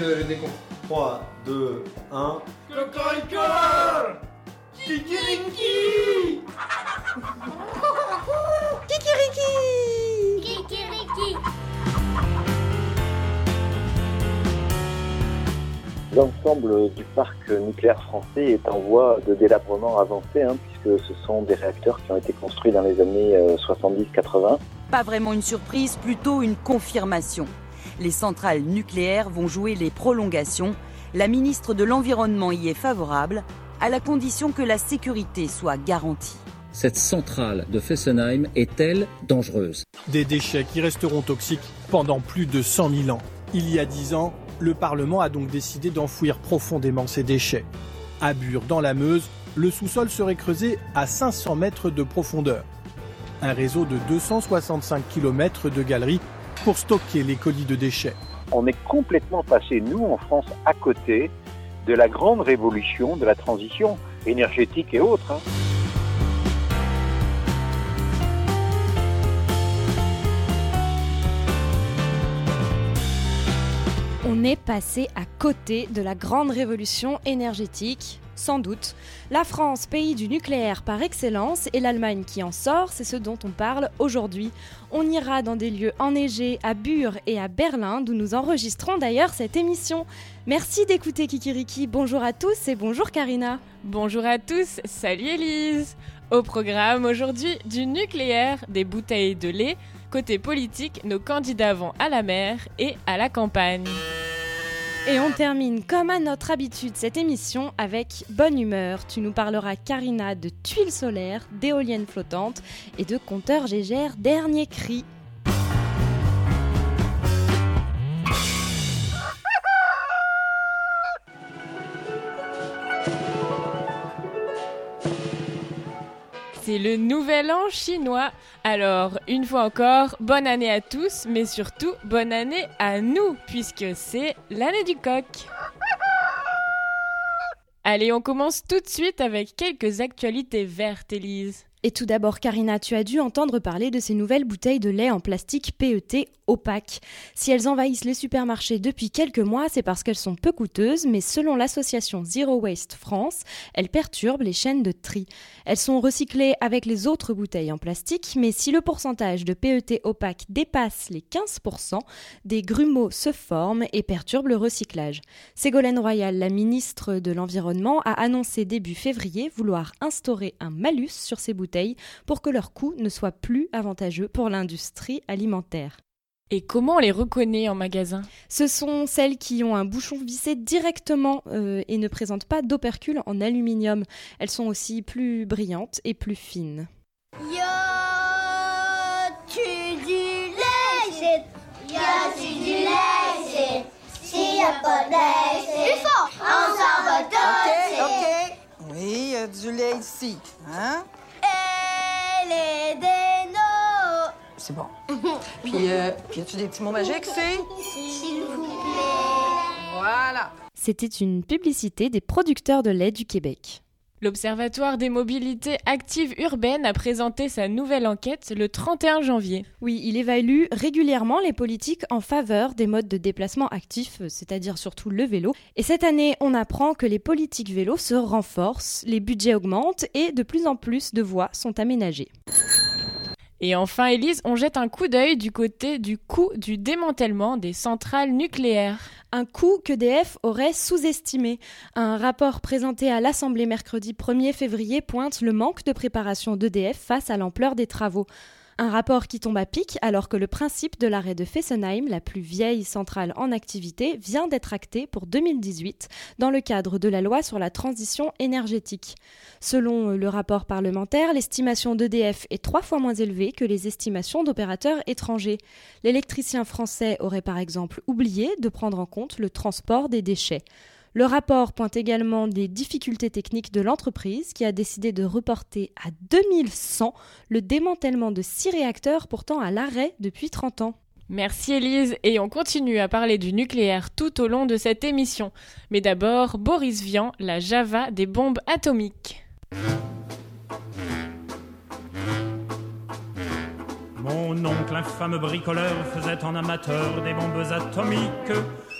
le, le décompte. 3, 2, 1. Cocorico Kikiriki Kikiriki L'ensemble du parc nucléaire français est en voie de délabrement avancé, hein, puisque ce sont des réacteurs qui ont été construits dans les années euh, 70-80. Pas vraiment une surprise, plutôt une confirmation. Les centrales nucléaires vont jouer les prolongations. La ministre de l'Environnement y est favorable, à la condition que la sécurité soit garantie. Cette centrale de Fessenheim est-elle dangereuse? Des déchets qui resteront toxiques pendant plus de 100 000 ans. Il y a 10 ans, le Parlement a donc décidé d'enfouir profondément ces déchets. À Bure, dans la Meuse, le sous-sol serait creusé à 500 mètres de profondeur. Un réseau de 265 km de galeries pour stocker les colis de déchets. On est complètement passé, nous en France, à côté de la grande révolution de la transition énergétique et autres. hein. On est passé à côté de la grande révolution énergétique, sans doute. La France, pays du nucléaire par excellence, et l'Allemagne qui en sort, c'est ce dont on parle aujourd'hui. On ira dans des lieux enneigés à Bure et à Berlin, d'où nous enregistrons d'ailleurs cette émission. Merci d'écouter Kikiriki. Bonjour à tous et bonjour Karina. Bonjour à tous, salut Elise Au programme aujourd'hui du nucléaire, des bouteilles de lait, côté politique, nos candidats vont à la mer et à la campagne. Et on termine comme à notre habitude cette émission avec bonne humeur. Tu nous parleras Karina de tuiles solaires, d'éoliennes flottantes et de compteurs Gégère dernier cri. C'est le nouvel an chinois. Alors, une fois encore, bonne année à tous, mais surtout bonne année à nous, puisque c'est l'année du coq. Allez, on commence tout de suite avec quelques actualités vertes, Élise. Et tout d'abord, Karina, tu as dû entendre parler de ces nouvelles bouteilles de lait en plastique PET opaques. Si elles envahissent les supermarchés depuis quelques mois, c'est parce qu'elles sont peu coûteuses, mais selon l'association Zero Waste France, elles perturbent les chaînes de tri. Elles sont recyclées avec les autres bouteilles en plastique, mais si le pourcentage de PET opaque dépasse les 15%, des grumeaux se forment et perturbent le recyclage. Ségolène Royal, la ministre de l'Environnement, a annoncé début février vouloir instaurer un malus sur ces bouteilles pour que leur coût ne soit plus avantageux pour l'industrie alimentaire. Et comment on les reconnaît en magasin? Ce sont celles qui ont un bouchon vissé directement euh, et ne présentent pas d'opercule en aluminium. Elles sont aussi plus brillantes et plus fines. Yo tu du lait Yo tu du lait S'il y a pas de lait Plus fort On s'en va tous Ok, oui, il y a du lait ici. Hein? C'est bon. Puis, euh, puis as-tu des petits mots magiques, c'est? S'il vous plaît Voilà. C'était une publicité des producteurs de lait du Québec. L'Observatoire des mobilités actives urbaines a présenté sa nouvelle enquête le 31 janvier. Oui, il évalue régulièrement les politiques en faveur des modes de déplacement actifs, c'est-à-dire surtout le vélo. Et cette année, on apprend que les politiques vélo se renforcent, les budgets augmentent et de plus en plus de voies sont aménagées. Et enfin, Élise, on jette un coup d'œil du côté du coût du démantèlement des centrales nucléaires. Un coût qu'EDF aurait sous-estimé. Un rapport présenté à l'Assemblée mercredi 1er février pointe le manque de préparation d'EDF face à l'ampleur des travaux. Un rapport qui tombe à pic alors que le principe de l'arrêt de Fessenheim, la plus vieille centrale en activité, vient d'être acté pour 2018 dans le cadre de la loi sur la transition énergétique. Selon le rapport parlementaire, l'estimation d'EDF est trois fois moins élevée que les estimations d'opérateurs étrangers. L'électricien français aurait par exemple oublié de prendre en compte le transport des déchets. Le rapport pointe également des difficultés techniques de l'entreprise qui a décidé de reporter à 2100 le démantèlement de six réacteurs pourtant à l'arrêt depuis 30 ans. Merci Élise, et on continue à parler du nucléaire tout au long de cette émission. Mais d'abord, Boris Vian, la Java des bombes atomiques. Mon oncle, infâme bricoleur, faisait en amateur des bombes atomiques.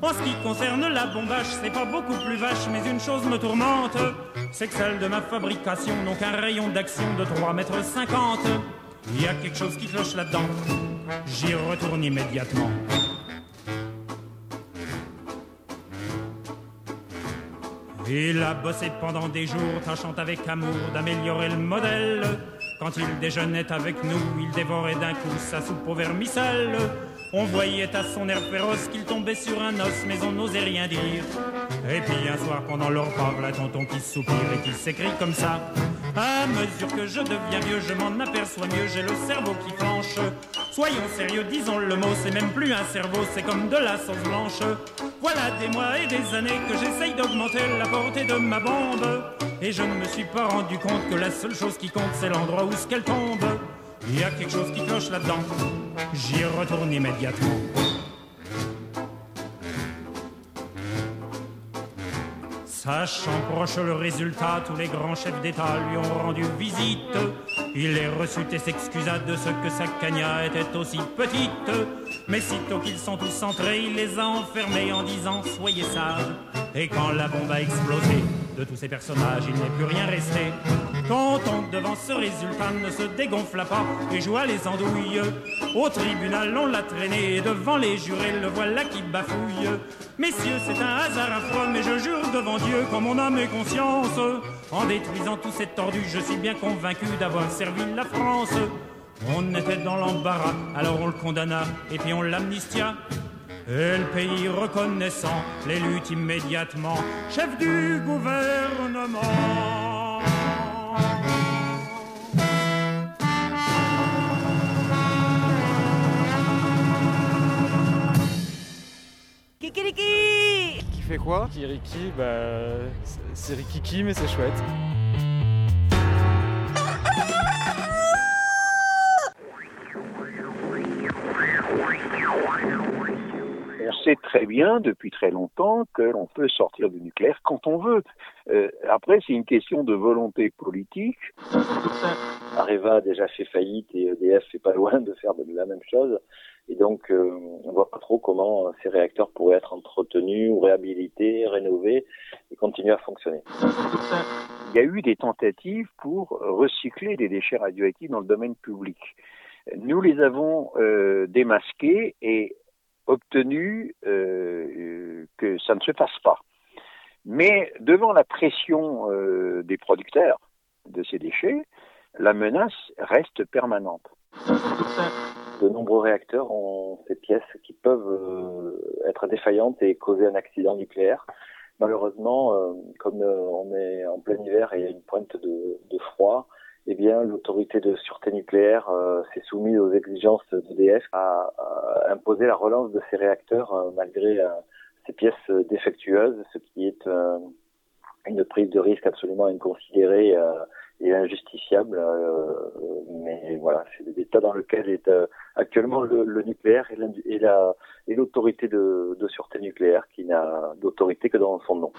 En ce qui concerne la bombage, c'est pas beaucoup plus vache, mais une chose me tourmente, c'est que celle de ma fabrication n'ont qu'un rayon d'action de 3 mètres 50. Il y a quelque chose qui cloche là-dedans. J'y retourne immédiatement. Il a bossé pendant des jours, tâchant avec amour d'améliorer le modèle. Quand il déjeunait avec nous, il dévorait d'un coup sa soupe au vermicelle. On voyait à son air féroce qu'il tombait sur un os, mais on n'osait rien dire. Et puis un soir, pendant leur repas, la tonton qui soupire et qui s'écrit comme ça. À mesure que je deviens vieux, je m'en aperçois mieux, j'ai le cerveau qui flanche. Soyons sérieux, disons le mot, c'est même plus un cerveau, c'est comme de la sauce blanche. Voilà des mois et des années que j'essaye d'augmenter la portée de ma bombe. Et je ne me suis pas rendu compte que la seule chose qui compte, c'est l'endroit où ce qu'elle tombe. Il y a quelque chose qui cloche là-dedans. J'y retourne immédiatement. Sachant proche le résultat, tous les grands chefs d'État lui ont rendu visite. Il les reçut et s'excusa de ce que sa cagna était aussi petite. Mais sitôt qu'ils sont tous entrés, il les a enfermés en disant Soyez sages. Et quand la bombe a explosé, de tous ces personnages, il n'est plus rien resté. Quand on, devant ce résultat, ne se dégonfla pas et joua les andouilles. Au tribunal, on l'a traîné et devant les jurés, le voilà qui bafouille. Messieurs, c'est un hasard affreux, mais je jure devant Dieu, comme mon âme et conscience, en détruisant tous ces tordus, je suis bien convaincu d'avoir servi la France. On était dans l'embarras, alors on le condamna et puis on l'amnistia. Et le pays reconnaissant les luttes immédiatement, chef du gouvernement. Kikiriki Qui fait quoi? Kikiriki, bah, c'est Rikiki, mais c'est chouette. Très bien depuis très longtemps que l'on peut sortir du nucléaire quand on veut. Euh, après, c'est une question de volonté politique. Areva a déjà fait faillite et EDF est pas loin de faire de la même chose. Et donc, euh, on voit pas trop comment ces réacteurs pourraient être entretenus ou réhabilités, rénovés et continuer à fonctionner. Il y a eu des tentatives pour recycler des déchets radioactifs dans le domaine public. Nous les avons euh, démasqués et obtenu euh, que ça ne se fasse pas. Mais devant la pression euh, des producteurs de ces déchets, la menace reste permanente. De nombreux réacteurs ont ces pièces qui peuvent euh, être défaillantes et causer un accident nucléaire. Malheureusement, euh, comme euh, on est en plein hiver et il y a une pointe de froid, eh bien, l'autorité de sûreté nucléaire euh, s'est soumise aux exigences d'EDF à, à, imposer la relance de ces réacteurs euh, malgré euh, ces pièces défectueuses, ce qui est euh, une prise de risque absolument inconsidérée et injusticiable. mais voilà, c'est l'état dans lequel est actuellement le, le nucléaire et, la, et l'autorité de, de, sûreté nucléaire qui n'a d'autorité que dans son nom.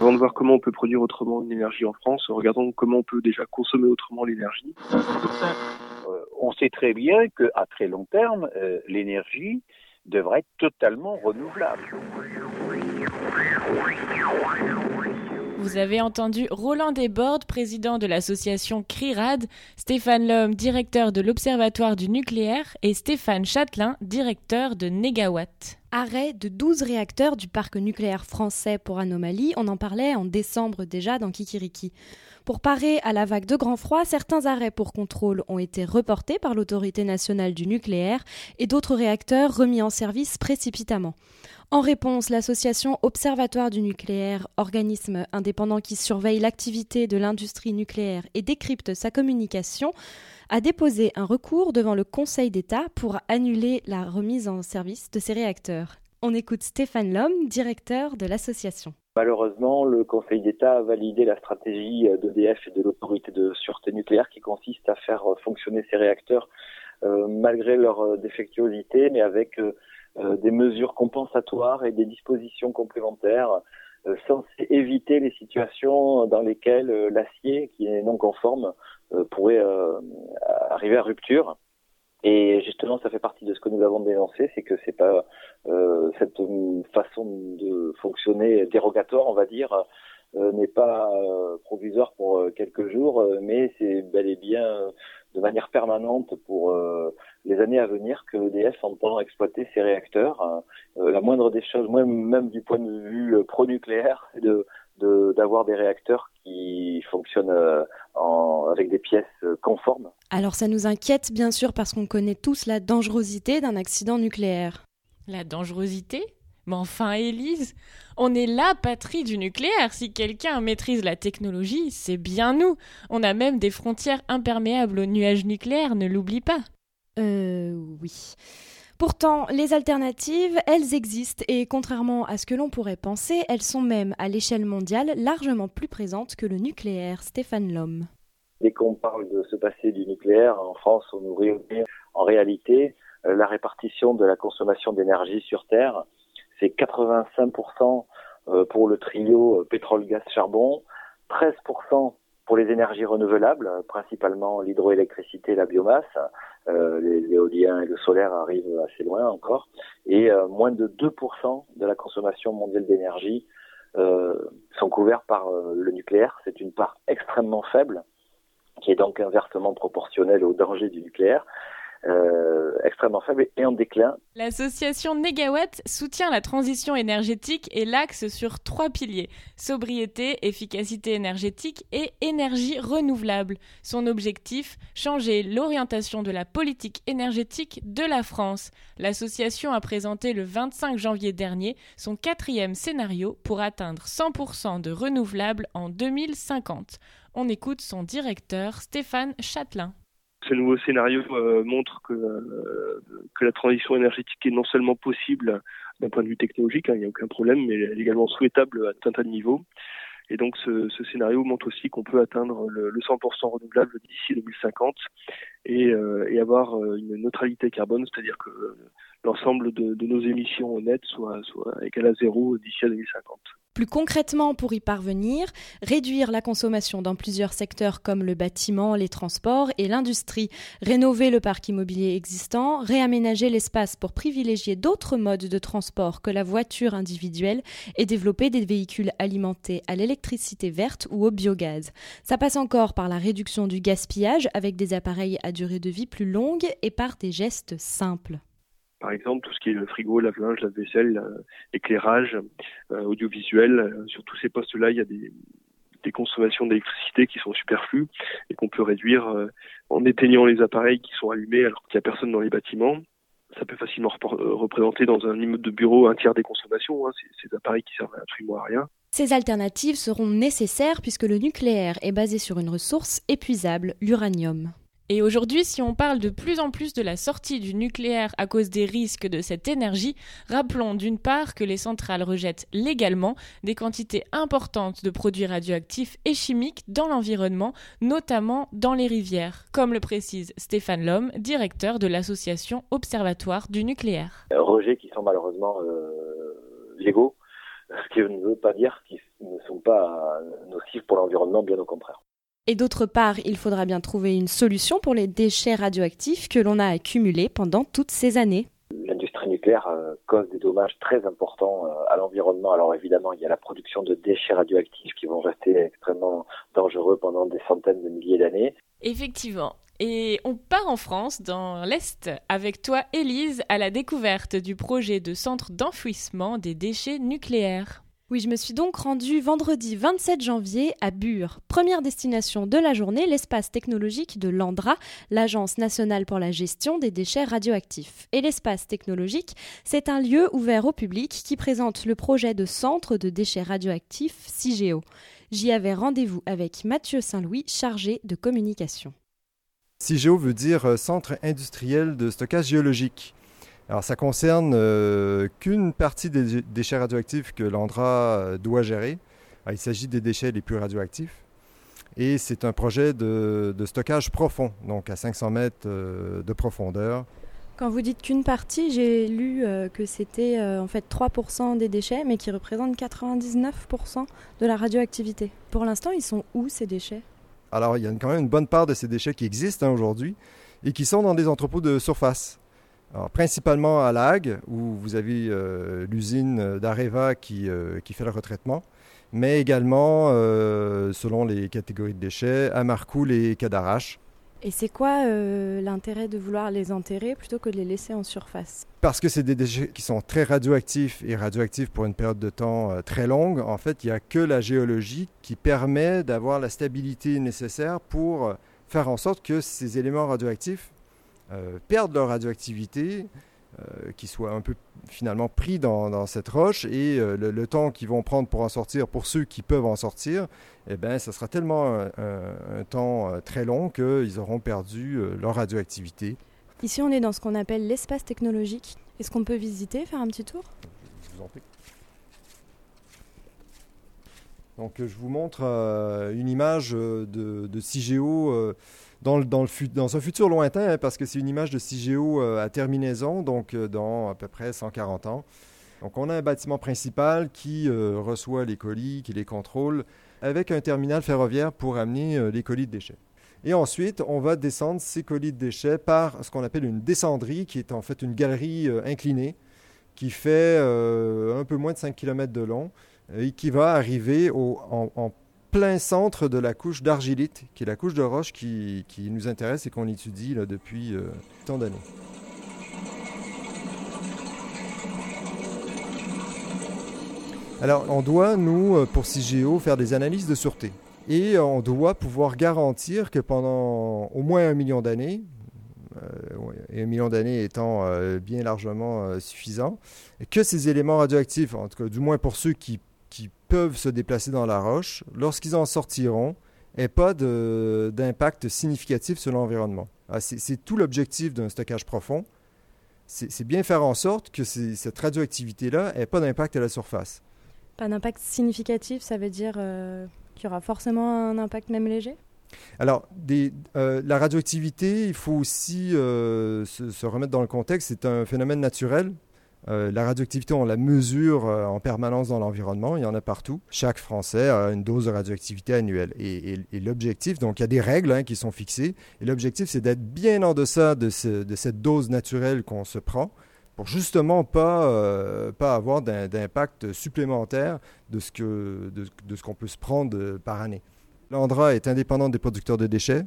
Avant de voir comment on peut produire autrement l'énergie en France, regardons comment on peut déjà consommer autrement l'énergie. Euh, on sait très bien qu'à très long terme, euh, l'énergie devrait être totalement renouvelable. Vous avez entendu Roland Desbordes, président de l'association CRIRAD, Stéphane Lhomme, directeur de l'Observatoire du nucléaire, et Stéphane Châtelain, directeur de Negawatt. Arrêt de 12 réacteurs du parc nucléaire français pour anomalie, on en parlait en décembre déjà dans Kikiriki. Pour parer à la vague de grand froid, certains arrêts pour contrôle ont été reportés par l'autorité nationale du nucléaire et d'autres réacteurs remis en service précipitamment. En réponse, l'association Observatoire du nucléaire, organisme indépendant qui surveille l'activité de l'industrie nucléaire et décrypte sa communication, a déposé un recours devant le Conseil d'État pour annuler la remise en service de ces réacteurs. On écoute Stéphane Lhomme, directeur de l'association. Malheureusement, le Conseil d'État a validé la stratégie d'EDF et de l'autorité de sûreté nucléaire qui consiste à faire fonctionner ces réacteurs euh, malgré leur défectuosité, mais avec des mesures compensatoires et des dispositions complémentaires censées éviter les situations dans lesquelles l'acier, qui est non conforme, pourrait arriver à rupture. Et justement, ça fait partie de ce que nous avons dénoncé, c'est que c'est pas euh, cette façon de fonctionner dérogatoire, on va dire, euh, n'est pas euh, provisoire pour euh, quelques jours, euh, mais c'est bel et bien de manière permanente pour les années à venir que EDF entend exploiter ces réacteurs. la moindre des choses, même du point de vue pro-nucléaire, de d'avoir des réacteurs qui fonctionnent euh, en, avec des pièces euh, conformes. Alors ça nous inquiète bien sûr parce qu'on connaît tous la dangerosité d'un accident nucléaire. La dangerosité? Mais enfin, Élise, on est la patrie du nucléaire. Si quelqu'un maîtrise la technologie, c'est bien nous. On a même des frontières imperméables aux nuages nucléaires, ne l'oublie pas. Euh, oui. Pourtant, les alternatives, elles existent et contrairement à ce que l'on pourrait penser, elles sont même à l'échelle mondiale largement plus présentes que le nucléaire. Stéphane Lhomme. Dès qu'on parle de ce passé du nucléaire, en France, on nous réunit en réalité euh, la répartition de la consommation d'énergie sur Terre. C'est 85% euh, pour le trio euh, pétrole, gaz, charbon, 13% pour les énergies renouvelables, principalement l'hydroélectricité et la biomasse, euh, l'éolien et le solaire arrivent assez loin encore, et euh, moins de 2% de la consommation mondiale d'énergie euh, sont couverts par euh, le nucléaire. C'est une part extrêmement faible, qui est donc inversement proportionnelle au danger du nucléaire. Euh, extrêmement faible et en déclin. L'association Negawatt soutient la transition énergétique et l'axe sur trois piliers sobriété, efficacité énergétique et énergie renouvelable. Son objectif changer l'orientation de la politique énergétique de la France. L'association a présenté le 25 janvier dernier son quatrième scénario pour atteindre 100% de renouvelables en 2050. On écoute son directeur Stéphane Châtelain. Ce nouveau scénario euh, montre que, euh, que la transition énergétique est non seulement possible d'un point de vue technologique, hein, il n'y a aucun problème, mais elle est également souhaitable à tout un tas de niveaux. Et donc ce, scénario montre aussi qu'on peut atteindre le, le 100% renouvelable d'ici 2050 et, euh, et, avoir une neutralité carbone, c'est-à-dire que l'ensemble de, nos émissions nettes soit, soit à zéro d'ici à 2050. Plus concrètement, pour y parvenir, réduire la consommation dans plusieurs secteurs comme le bâtiment, les transports et l'industrie, rénover le parc immobilier existant, réaménager l'espace pour privilégier d'autres modes de transport que la voiture individuelle et développer des véhicules alimentés à l'électricité verte ou au biogaz. Ça passe encore par la réduction du gaspillage avec des appareils à durée de vie plus longue et par des gestes simples par exemple tout ce qui est le frigo, lave-linge, lave-vaisselle, euh, éclairage, euh, audiovisuel. Euh, sur tous ces postes-là, il y a des, consommations d'électricité qui sont superflues et qu'on peut réduire en éteignant les appareils qui sont allumés alors qu'il n'y a personne dans les bâtiments. Ça peut facilement représenter dans un immeuble de bureau un tiers des consommations, hein, ces, ces appareils qui servent absolument à rien. Ces alternatives seront nécessaires puisque le nucléaire est basé sur une ressource épuisable, l'uranium. Et aujourd'hui, si on parle de plus en plus de la sortie du nucléaire à cause des risques de cette énergie, rappelons d'une part que les centrales rejettent légalement des quantités importantes de produits radioactifs et chimiques dans l'environnement, notamment dans les rivières, comme le précise Stéphane Lhomme, directeur de l'association Observatoire du nucléaire. Rejets qui sont malheureusement euh, légaux, ce qui ne veut pas dire qu'ils ne sont pas nocifs pour l'environnement, bien au contraire. Et d'autre part, il faudra bien trouver une solution pour les déchets radioactifs que l'on a accumulés pendant toutes ces années. L'industrie nucléaire euh, cause des dommages très importants euh, à l'environnement. Alors évidemment, il y a la production de déchets radioactifs qui vont rester extrêmement dangereux pendant des centaines de milliers d'années. Effectivement. Et on part en France, dans l'Est, avec toi, Élise, à la découverte du projet de centre d'enfouissement des déchets nucléaires. Oui, je me suis donc rendue vendredi 27 janvier à Bure. Première destination de la journée, l'espace technologique de l'ANDRA, l'Agence nationale pour la gestion des déchets radioactifs. Et l'espace technologique, c'est un lieu ouvert au public qui présente le projet de centre de déchets radioactifs CIGEO. J'y avais rendez-vous avec Mathieu Saint-Louis, chargé de communication. CIGEO veut dire Centre industriel de stockage géologique. Alors ça concerne euh, qu'une partie des déchets radioactifs que l'Andra euh, doit gérer. il s'agit des déchets les plus radioactifs. Et c'est un projet de, stockage profond, donc à 500 mètres euh, de profondeur. Quand vous dites qu'une partie, j'ai lu que c'était en fait 3% des déchets, mais qui représentent 99% de la radioactivité. Pour l'instant, ils sont où ces déchets? Alors il y a quand même une bonne part de ces déchets qui existent hein, aujourd'hui et qui sont dans des entrepôts de surface principalement à La Hague, où vous avez euh, l'usine d'Areva qui, euh, qui, fait le retraitement, mais également, euh, selon les catégories de déchets, à Marcoule et Cadarache. Et c'est quoi l'intérêt de vouloir les enterrer plutôt que de les laisser en surface? Parce que c'est des déchets qui sont très radioactifs et radioactifs pour une période de temps très longue. En fait, il n'y a que la géologie qui permet d'avoir la stabilité nécessaire pour faire en sorte que ces éléments radioactifs perdent leur radioactivité, euh, qui soient un peu finalement pris dans, cette roche et euh, le, temps qu'ils vont prendre pour en sortir, pour ceux qui peuvent en sortir, eh ben, ça sera tellement un, temps très long qu'ils auront perdu leur radioactivité. Ici, on est dans ce qu'on appelle l'espace technologique. Est-ce qu'on peut visiter, faire un petit tour? Je vous en prie. Donc, je vous montre une image de, de CIGEO dans, dans, un futur lointain, hein, parce que c'est une image de CIGEO euh, à terminaison, donc euh, dans à peu près 140 ans. Donc on a un bâtiment principal qui euh, reçoit les colis, qui les contrôle, avec un terminal ferroviaire pour amener les colis de déchets. Et ensuite, on va descendre ces colis de déchets par ce qu'on appelle une descendrie, qui est en fait une galerie inclinée, qui fait un peu moins de 5 km de long, et qui va arriver au, en, en plein centre de la couche d'argilite, qui est la couche de roche qui, nous intéresse et qu'on étudie depuis euh, tant d'années. Alors, on doit, nous, euh, pour CIGEO, faire des analyses de sûreté. Et on doit pouvoir garantir que pendant au moins un million d'années, euh, et un million d'années étant bien largement suffisant, que ces éléments radioactifs, en tout cas du moins pour ceux qui qui peuvent se déplacer dans la roche, lorsqu'ils en sortiront, n'aient pas d'impact significatif sur l'environnement. Ah, c'est tout l'objectif d'un stockage profond. C'est bien faire en sorte que cette radioactivité-là n'ait pas d'impact à la surface. Pas d'impact significatif, ça veut dire euh, qu'il y aura forcément un impact même léger? Alors, euh, la radioactivité, il faut aussi euh, se, remettre dans le contexte, c'est un phénomène naturel euh, la radioactivité, on la mesure euh, en permanence dans l'environnement, il y en a partout. Chaque Français a une dose de radioactivité annuelle. Et, l'objectif, donc il y a des règles hein, qui sont fixées, et l'objectif c'est d'être bien en deçà de, cette dose naturelle qu'on se prend pour justement pas, euh, pas avoir d'impact supplémentaire de ce qu'on peut se prendre par année. L'Andra est indépendante des producteurs de déchets.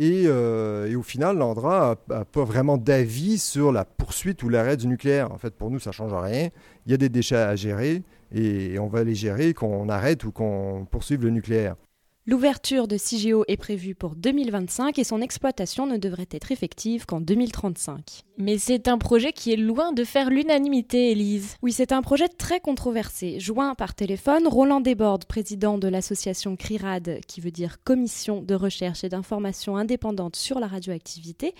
Euh, et, au final, l'Andra n'a pas vraiment d'avis sur la poursuite ou l'arrêt du nucléaire. En fait, pour nous, ça ne change rien. Il y a des déchets à gérer et on va les gérer qu'on arrête ou qu'on poursuive le nucléaire. L'ouverture de CIGEO est prévue pour 2025 et son exploitation ne devrait être effective qu'en 2035. Mais c'est un projet qui est loin de faire l'unanimité, Élise. Oui, c'est un projet très controversé. Joint par téléphone, Roland Desbordes, président de l'association CRIRAD, qui veut dire Commission de recherche et d'information indépendante sur la radioactivité,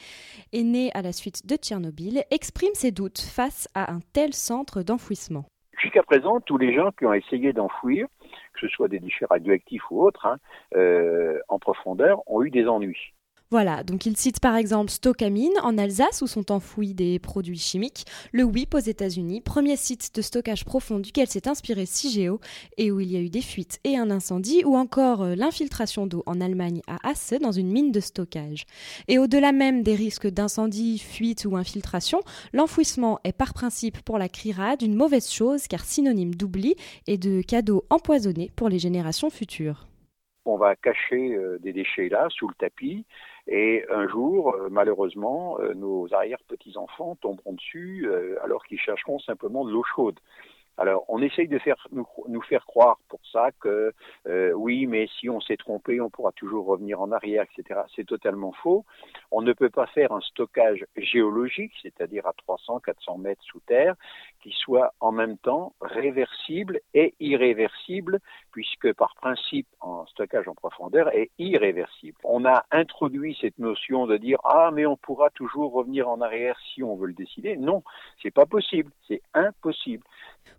est né à la suite de Tchernobyl, exprime ses doutes face à un tel centre d'enfouissement. Jusqu'à présent, tous les gens qui ont essayé d'enfouir que ce soit des déchets radioactifs ou autres, hein, euh, en profondeur, ont eu des ennuis. Voilà, donc il cite par exemple Stockamine en Alsace où sont enfouis des produits chimiques, le WIP aux États-Unis, premier site de stockage profond duquel s'est inspiré CIGEO et où il y a eu des fuites et un incendie, ou encore euh, l'infiltration d'eau en Allemagne à Hasse dans une mine de stockage. Et au-delà même des risques d'incendie, fuite ou infiltration, l'enfouissement est par principe pour la CRIRAD une mauvaise chose car synonyme d'oubli et de cadeau empoisonné pour les générations futures. On va cacher euh, des déchets là, sous le tapis, et un jour, euh, malheureusement, euh, nos arrière-petits-enfants tomberont dessus euh, alors qu'ils chercheront simplement de l'eau chaude. Alors, on essaye de faire, nous, nous faire croire pour ça que oui, mais si on s'est trompé, on pourra toujours revenir en arrière, etc. C'est totalement faux. On ne peut pas faire un stockage géologique, c'est-à-dire à 300, 400 mètres sous terre, qui soit en même temps réversible et irréversible, puisque par principe, en stockage en profondeur est irréversible. On a introduit cette notion de dire ah mais on pourra toujours revenir en arrière si on veut le décider. Non, c'est pas possible, c'est impossible.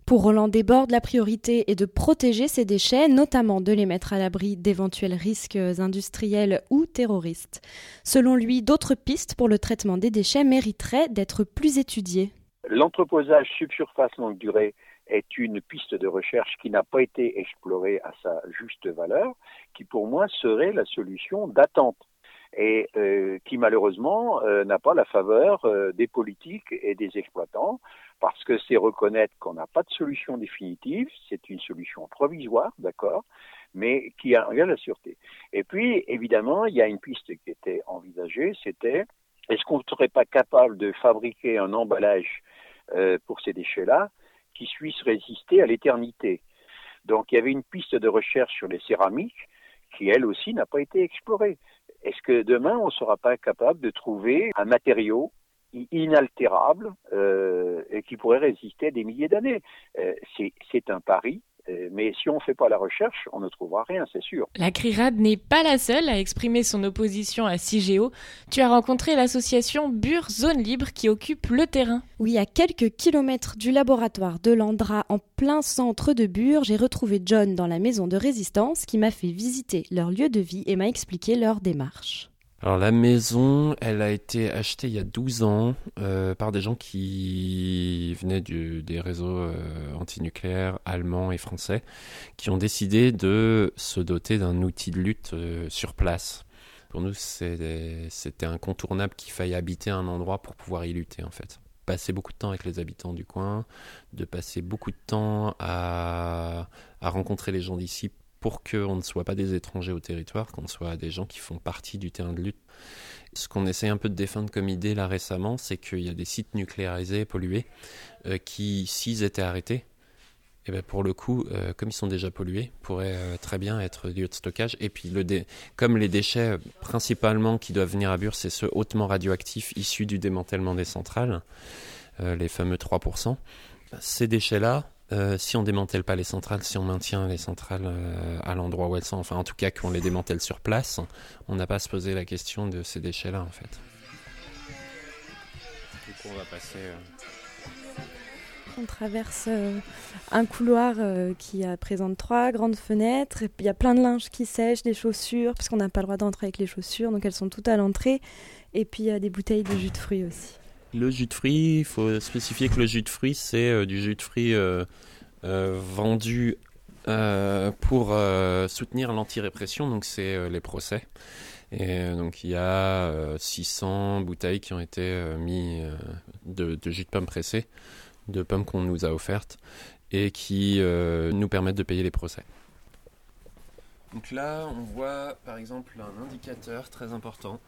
Pour Roland Desbordes, la priorité est de protéger ces déchets, notamment de les mettre à l'abri d'éventuels risques industriels ou terroristes. Selon lui, d'autres pistes pour le traitement des déchets mériteraient d'être plus étudiées. L'entreposage subsurface longue durée est une piste de recherche qui n'a pas été explorée à sa juste valeur, qui pour moi serait la solution d'attente et euh, qui malheureusement euh, n'a pas la faveur euh, des politiques et des exploitants parce que c'est reconnaître qu'on n'a pas de solution définitive, c'est une solution provisoire, d'accord, mais qui a la sûreté. Et puis évidemment, il y a une piste qui était envisagée, c'était est-ce qu'on ne serait pas capable de fabriquer un emballage pour ces déchets-là qui puisse résister à l'éternité? Donc il y avait une piste de recherche sur les céramiques qui elle aussi n'a pas été explorée. Est-ce que demain, on ne sera pas capable de trouver un matériau inaltérable euh, et qui pourrait résister à des milliers d'années euh, C'est un pari euh, mais si on ne fait pas la recherche, on ne trouvera rien, c'est sûr. La CRIRAD n'est pas la seule à exprimer son opposition à CIGEO. Tu as rencontré l'association Bure Zone Libre qui occupe le terrain. Oui, à quelques kilomètres du laboratoire de l'Andra, en plein centre de Bure, j'ai retrouvé John dans la maison de résistance qui m'a fait visiter leur lieu de vie et m'a expliqué leur démarche. Alors la maison, elle a été achetée il y a 12 ans euh, par des gens qui venaient des réseaux euh, antinucléaires allemands et français, qui ont décidé de se doter d'un outil de lutte euh, sur place. Pour nous, c'était incontournable qu'il faille habiter un endroit pour pouvoir y lutter en fait. Passer beaucoup de temps avec les habitants du coin, de passer beaucoup de temps à, à rencontrer les gens d'ici pour qu'on ne soit pas des étrangers au territoire, qu'on soit des gens qui font partie du terrain de lutte. Ce qu'on essaie un peu de défendre comme idée là récemment, c'est qu'il y a des sites nucléarisés, pollués, euh, qui, s'ils étaient arrêtés, et eh ben pour le coup, euh, comme ils sont déjà pollués, pourraient euh, très bien être lieux de stockage. Et puis, le comme les déchets principalement qui doivent venir à Bure, c'est ceux hautement radioactifs issus du démantèlement des centrales, les fameux 3%, ces déchets-là, euh, si on démantèle pas les centrales, si on maintient les centrales euh, à l'endroit où elles sont, enfin en tout cas qu'on les démantèle sur place, on n'a pas à se poser la question de ces déchets-là en fait. Du coup, on va passer. Euh, on traverse un couloir qui présente trois grandes fenêtres. Il y a plein de linge qui sèche, des chaussures, parce qu'on n'a pas le droit d'entrer avec les chaussures, donc elles sont toutes à l'entrée. Et puis il y a des bouteilles de jus de fruits aussi. Le jus de fruits, il faut spécifier que le jus de fruits, c'est euh, du jus de fruits euh, euh, vendu pour soutenir l'anti-répression, donc c'est les procès. Et donc il y a 600 bouteilles qui ont été mises de, jus de pomme pressé, de pommes qu'on nous a offertes, et qui nous permettent de payer les procès. Donc là, on voit par exemple un indicateur très important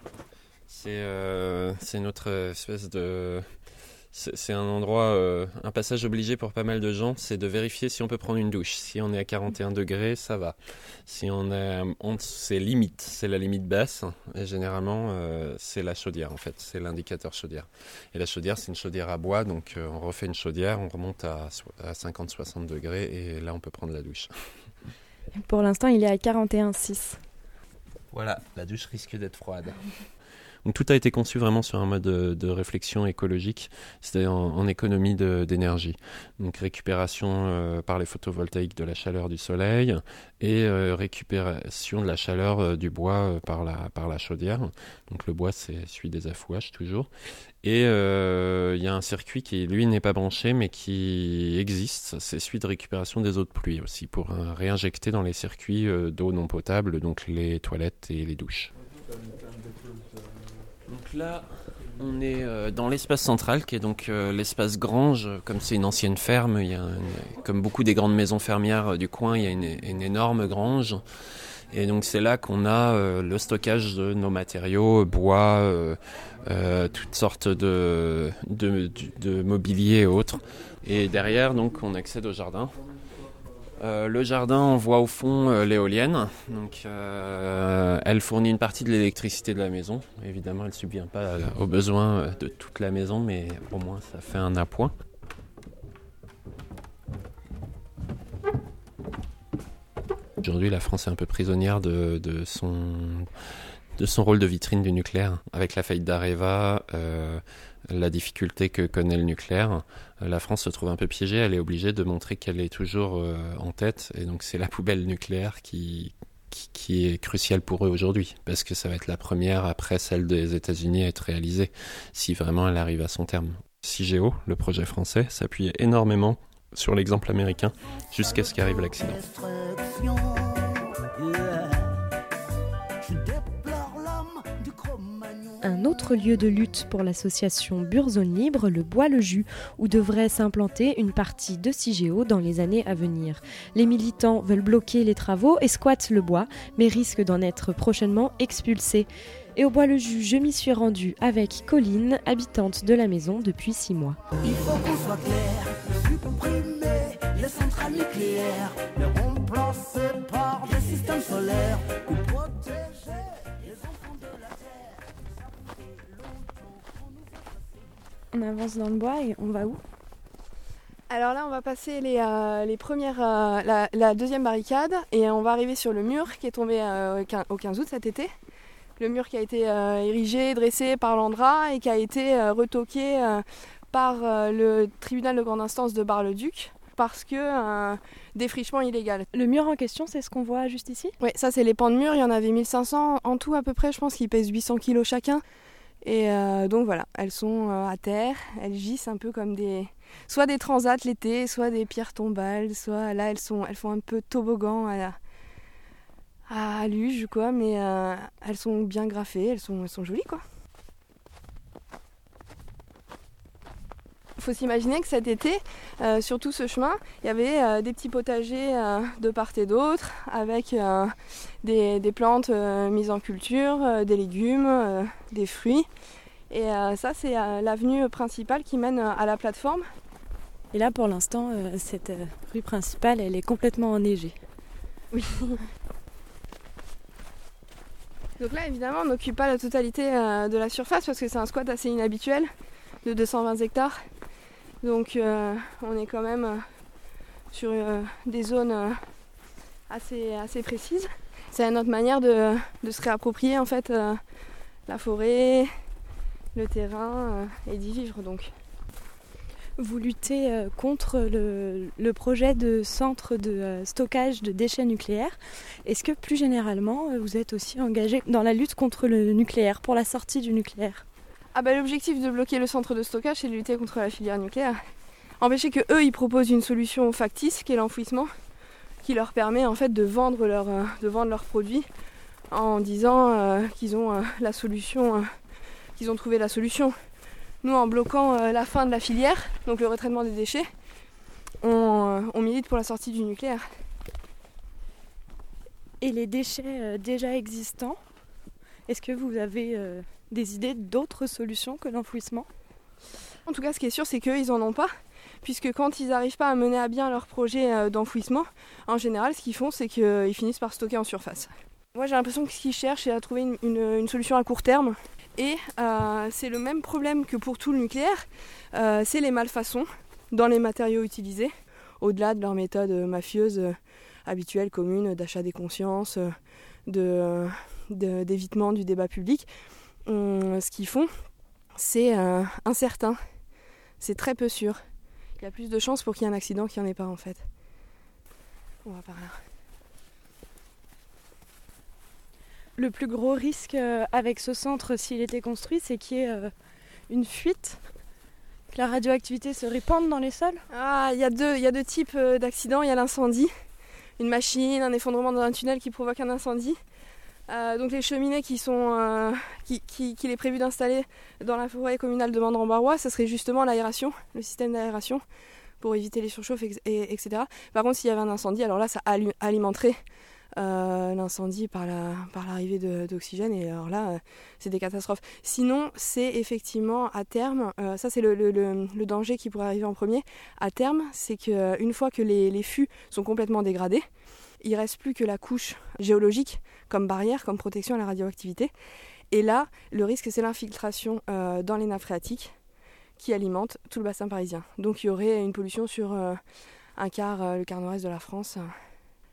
euh, c'est notre espèce de. C'est un endroit, euh, un passage obligé pour pas mal de gens, c'est de vérifier si on peut prendre une douche. Si on est à 41 degrés, ça va. Si on est, c'est limite, c'est la limite basse. Et généralement, euh, c'est la chaudière en fait, c'est l'indicateur chaudière. Et la chaudière, c'est une chaudière à bois, donc on refait une chaudière, on remonte à, à 50-60 degrés et là, on peut prendre la douche. Pour l'instant, il est à 41,6. Voilà, la douche risque d'être froide. Donc tout a été conçu vraiment sur un mode de, réflexion écologique, c'est-à-dire en, économie d'énergie. Donc récupération euh, par les photovoltaïques de la chaleur du soleil et euh, récupération de la chaleur euh, du bois par, la, par la chaudière. Donc le bois, c'est celui des affouages toujours. Et il y a un circuit qui, lui, n'est pas branché, mais qui existe. C'est celui de récupération des eaux de pluie aussi, pour réinjecter dans les circuits d'eau non potable, donc les toilettes et les douches. Donc là, on est euh, dans l'espace central, qui est donc euh, l'espace grange. Comme c'est une ancienne ferme, il y a comme beaucoup des grandes maisons fermières euh, du coin, il y a une, énorme grange. Et donc c'est là qu'on a le stockage de nos matériaux, bois, toutes sortes de, de, et autres. Et derrière, donc, on accède au jardin. Euh, le jardin, on voit au fond euh, l'éolienne. Donc, euh, elle fournit une partie de l'électricité de la maison. Évidemment, elle ne subvient pas aux besoins de toute la maison, mais au moins, ça fait un appoint. Aujourd'hui, la France est un peu prisonnière de, son, de son rôle de vitrine du nucléaire, avec la faillite d'Areva la difficulté que connaît le nucléaire, euh, la France se trouve un peu piégée. Elle est obligée de montrer qu'elle est toujours euh, en tête. Et donc, c'est la poubelle nucléaire qui, qui, est cruciale pour eux aujourd'hui. Parce que ça va être la première, après celle des États-Unis, à être réalisée, si vraiment elle arrive à son terme. CIGEO, le projet français, s'appuie énormément sur l'exemple américain jusqu'à ce qu'arrive l'accident. Un autre lieu de lutte pour l'association Burzone Libre, le Bois-le-Jus, où devrait s'implanter une partie de CIGEO dans les années à venir. Les militants veulent bloquer les travaux et squattent le bois, mais risquent d'en être prochainement expulsés. Et au Bois-le-Jus, je m'y suis rendue avec Colline, habitante de la maison depuis six mois. Il faut qu'on soit clair, supprimer les centrales nucléaires, les par des systèmes solaires, On avance dans le bois et on va où? Alors là, on va passer les, euh, les premières, euh, la, la, deuxième barricade et on va arriver sur le mur qui est tombé euh, au 15 août cet été. Le mur qui a été érigé, dressé par l'Andra et qui a été retoqué par le tribunal de grande instance de Bar-le-Duc parce que défrichement illégal. Le mur en question, c'est ce qu'on voit juste ici? Oui, ça c'est les pans de mur, il y en avait 1500 en tout à peu près, je pense qu'ils pèsent 800 kg chacun. Et euh, donc voilà, elles sont euh, à terre, elles gissent un peu comme des soit des transats l'été, soit des pierres tombales, soit là elles sont elles font un peu toboggan à à luge quoi, mais euh, elles sont bien graffées, elles sont, elles sont jolies quoi. Faut s'imaginer que cet été, euh, sur tout ce chemin, il y avait euh, des petits potagers euh, de part et d'autre, avec des, des, plantes mises en culture, des légumes, des fruits. Et ça, c'est l'avenue principale qui mène à la plateforme. Et là, pour l'instant, cette rue principale, elle est complètement enneigée. Oui. Donc là, évidemment, on n'occupe pas la totalité de la surface parce que c'est un squat assez inhabituel de 220 hectares. Donc euh, on est quand même euh, sur euh, des zones assez, précises. C'est notre manière de, se réapproprier en fait la forêt, le terrain et d'y vivre donc. Vous luttez contre le, projet de centre de stockage de déchets nucléaires. Est-ce que plus généralement, vous êtes aussi engagé dans la lutte contre le nucléaire, pour la sortie du nucléaire? Ah bah, L'objectif de bloquer le centre de stockage, c'est de lutter contre la filière nucléaire. Empêcher que eux, ils proposent une solution factice, qui est l'enfouissement, qui leur permet en fait de vendre, euh, leurs produits en disant euh, qu'ils ont euh, la solution, qu'ils ont trouvé la solution. Nous, en bloquant la fin de la filière, donc le retraitement des déchets, on milite pour la sortie du nucléaire. Et les déchets déjà existants, est-ce que vous avez des idées d'autres solutions que l'enfouissement En tout cas, ce qui est sûr, c'est qu'eux, ils n'en ont pas. Puisque quand ils n'arrivent pas à mener à bien leur projet d'enfouissement, en général, ce qu'ils font, c'est qu'ils finissent par stocker en surface. Moi, j'ai l'impression que ce qu'ils cherchent, c'est à trouver une, solution à court terme. Et euh, c'est le même problème que pour tout le nucléaire, euh, c'est les malfaçons dans les matériaux utilisés, au-delà de leurs méthodes mafieuses euh, habituelles, communes, d'achat des consciences, d'évitement du débat public. On, ce qu'ils font, c'est incertain, c'est très peu sûr. Il y a plus de chances pour qu'il y ait un accident qu'il n'y en ait pas en fait. On va par là. Le plus gros risque avec ce centre, s'il était construit, c'est qu'il y ait une fuite, que la radioactivité se répande dans les sols Ah, il y a deux, il y a deux types d'accidents. Il y a l'incendie, une machine, un effondrement dans un tunnel qui provoque un incendie. Euh, donc les cheminées qui sont, euh, qu'il qui, qui est prévu d'installer dans la forêt communale de Mandran-Barrois, ça serait justement l'aération, le système d'aération pour éviter les surchauffes, et, et, etc. Par contre, s'il y avait un incendie, alors là, ça alimenterait euh, l'incendie par l'arrivée la, par d'oxygène et alors là, euh, c'est des catastrophes. Sinon, c'est effectivement à terme, euh, ça c'est le, le, le, danger qui pourrait arriver en premier, à terme, c'est qu'une fois que les, les fûts sont complètement dégradés, il reste plus que la couche géologique comme barrière, comme protection à la radioactivité. Et là, le risque, c'est l'infiltration euh, dans les nappes phréatiques qui alimente tout le bassin parisien. Donc il y aurait une pollution sur euh, un quart, euh, le quart nord-est de la France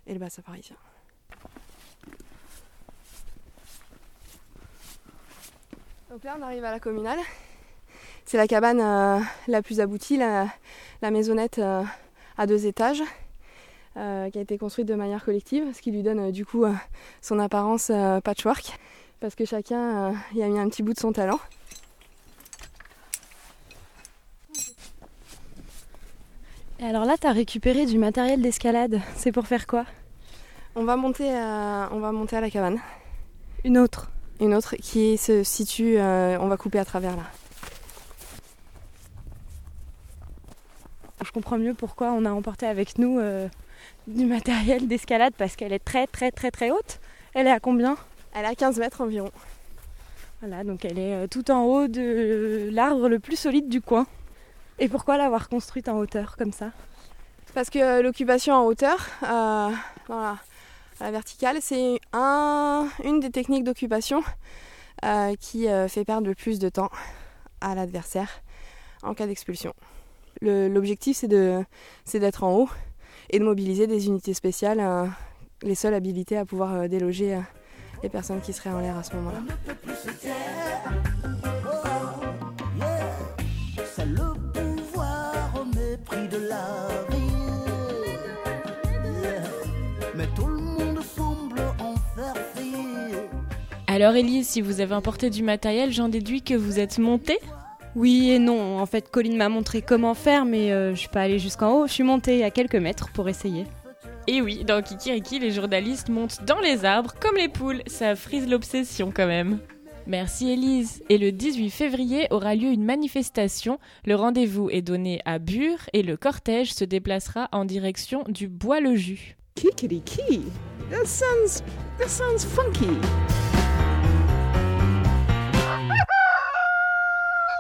et le bassin parisien. Donc là on arrive à la communale. C'est la cabane la plus aboutie, la maisonnette à deux étages euh, qui a été construite de manière collective, ce qui lui donne du coup son apparence patchwork, parce que chacun y a mis un petit bout de son talent. Et alors là, tu as récupéré du matériel d'escalade. C'est pour faire quoi? On va, monter à, on va monter à la cabane. Une autre Une autre qui se situe, on va couper à travers là. Je comprends mieux pourquoi on a emporté avec nous euh, du matériel d'escalade parce qu'elle est très très très très haute. Elle est à combien? Elle est à 15 mètres environ. Voilà, donc elle est euh, tout en haut de l'arbre le plus solide du coin. Et pourquoi l'avoir construite en hauteur comme ça? Parce que euh, l'occupation en hauteur, dans la, verticale, c'est un, une des techniques d'occupation qui fait perdre le plus de temps à l'adversaire en cas d'expulsion. L'objectif, c'est d'être en haut et de mobiliser des unités spéciales, euh, les seules habilitées à pouvoir euh, déloger euh, les personnes qui seraient en l'air à ce moment-là. Alors Elise, si vous avez emporté du matériel, j'en déduis que vous êtes montée oui et non. En fait, Colline m'a montré comment faire, mais euh, je suis pas allée jusqu'en haut. Je suis montée à quelques mètres pour essayer. Et oui, dans Kikiriki, les journalistes montent dans les arbres comme les poules. Ça frise l'obsession quand même. Merci Elise. Et le 18 février aura lieu une manifestation. Le rendez-vous est donné à Bure et le cortège se déplacera en direction du Bois-le-Jus. Kikiriki That sounds, that sounds funky.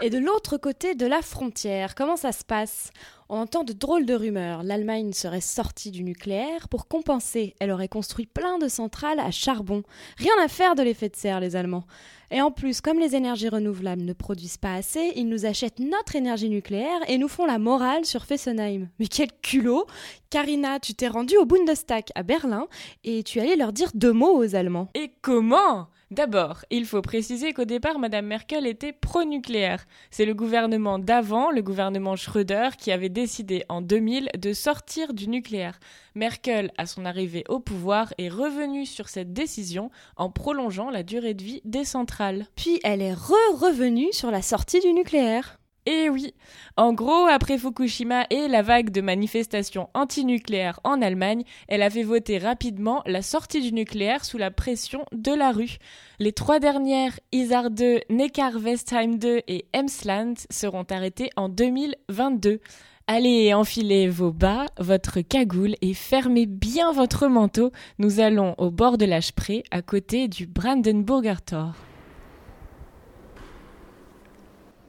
Et de l'autre côté de la frontière, comment ça se passe? On entend de drôles de rumeurs. L'Allemagne serait sortie du nucléaire. Pour compenser, elle aurait construit plein de centrales à charbon. Rien à faire de l'effet de serre, les Allemands. Et en plus, comme les énergies renouvelables ne produisent pas assez, ils nous achètent notre énergie nucléaire et nous font la morale sur Fessenheim. Mais quel culot Karina, tu t'es rendue au Bundestag à Berlin et tu allais leur dire deux mots aux Allemands. Et comment? D'abord, il faut préciser qu'au départ, Mme Merkel était pro-nucléaire. C'est le gouvernement d'avant, le gouvernement Schröder, qui avait décidé en 2000 de sortir du nucléaire. Merkel, à son arrivée au pouvoir, est revenue sur cette décision en prolongeant la durée de vie des centrales. Puis elle est re-revenue sur la sortie du nucléaire. Eh oui, en gros, après Fukushima et la vague de manifestations antinucléaires en Allemagne, elle a fait voter rapidement la sortie du nucléaire sous la pression de la rue. Les trois dernières, Isar 2, Neckar-Westheim 2 et Emsland, seront arrêtées en 2022. Allez, enfilez vos bas, votre cagoule et fermez bien votre manteau. Nous allons au bord de l'Ache-Pré, à côté du Brandenburger Tor.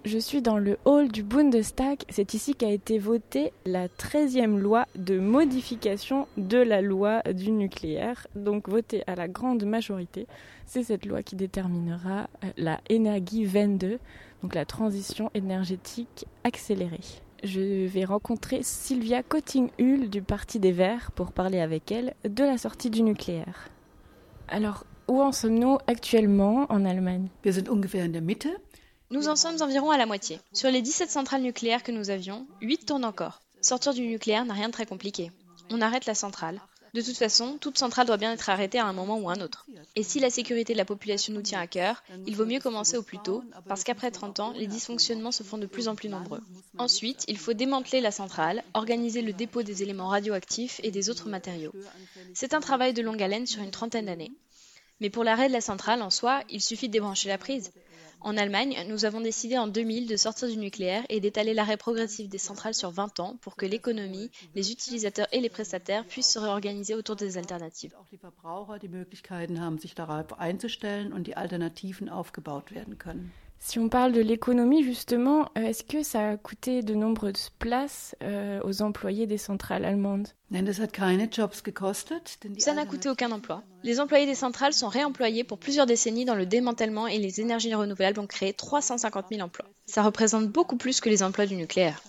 Je suis dans le hall du Bundestag. C'est ici qu'a été votée la 13e loi de modification de la loi du nucléaire, donc votée à la grande majorité. C'est cette loi qui déterminera euh, la Energie 22, donc la transition énergétique accélérée. Je vais rencontrer Sylvia Cotting-Hull du Parti des Verts pour parler avec elle de la sortie du nucléaire. Alors, où en sommes-nous actuellement en Allemagne? Nous en sommes environ à la moitié. Sur les 17 centrales nucléaires que nous avions, 8 tournent encore. Sortir du nucléaire n'a rien de très compliqué. On arrête la centrale. De toute façon, toute centrale doit bien être arrêtée à un moment ou un autre. Et si la sécurité de la population nous tient à cœur, il vaut mieux commencer au plus tôt, parce qu'après 30 ans, les dysfonctionnements se font de plus en plus nombreux. Ensuite, il faut démanteler la centrale, organiser le dépôt des éléments radioactifs et des autres matériaux. C'est un travail de longue haleine sur une trentaine d'années. Mais pour l'arrêt de la centrale en soi, il suffit de débrancher la prise. En Allemagne, nous avons décidé en 2000 de sortir du nucléaire et d'étaler l'arrêt progressif des centrales sur 20 ans pour que l'économie, les utilisateurs et les prestataires puissent se réorganiser autour des alternatives. Si on parle de l'économie, justement, euh, est-ce que ça a coûté de nombreuses places euh, aux employés des centrales allemandes? Ça n'a coûté aucun emploi. Les employés des centrales sont réemployés pour plusieurs décennies dans le démantèlement et les énergies renouvelables ont créé 350 000 emplois. Ça représente beaucoup plus que les emplois du nucléaire.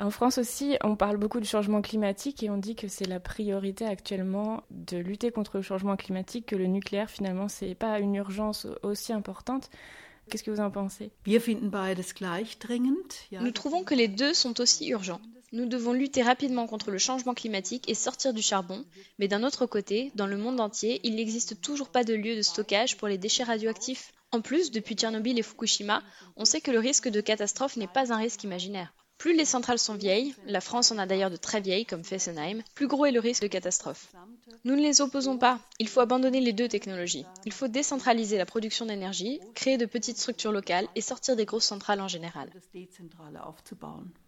En France aussi, on parle beaucoup du changement climatique et on dit que c'est la priorité actuellement de lutter contre le changement climatique, que le nucléaire finalement c'est pas une urgence aussi importante. Qu'est-ce que vous en pensez? Nous trouvons que les deux sont aussi urgents. Nous devons lutter rapidement contre le changement climatique et sortir du charbon, mais d'un autre côté, dans le monde entier, il n'existe toujours pas de lieu de stockage pour les déchets radioactifs. En plus, depuis Tchernobyl et Fukushima, on sait que le risque de catastrophe n'est pas un risque imaginaire. Plus les centrales sont vieilles, la France en a d'ailleurs de très vieilles comme Fessenheim, plus gros est le risque de catastrophe. Nous ne les opposons pas, il faut abandonner les deux technologies. Il faut décentraliser la production d'énergie, créer de petites structures locales et sortir des grosses centrales en général.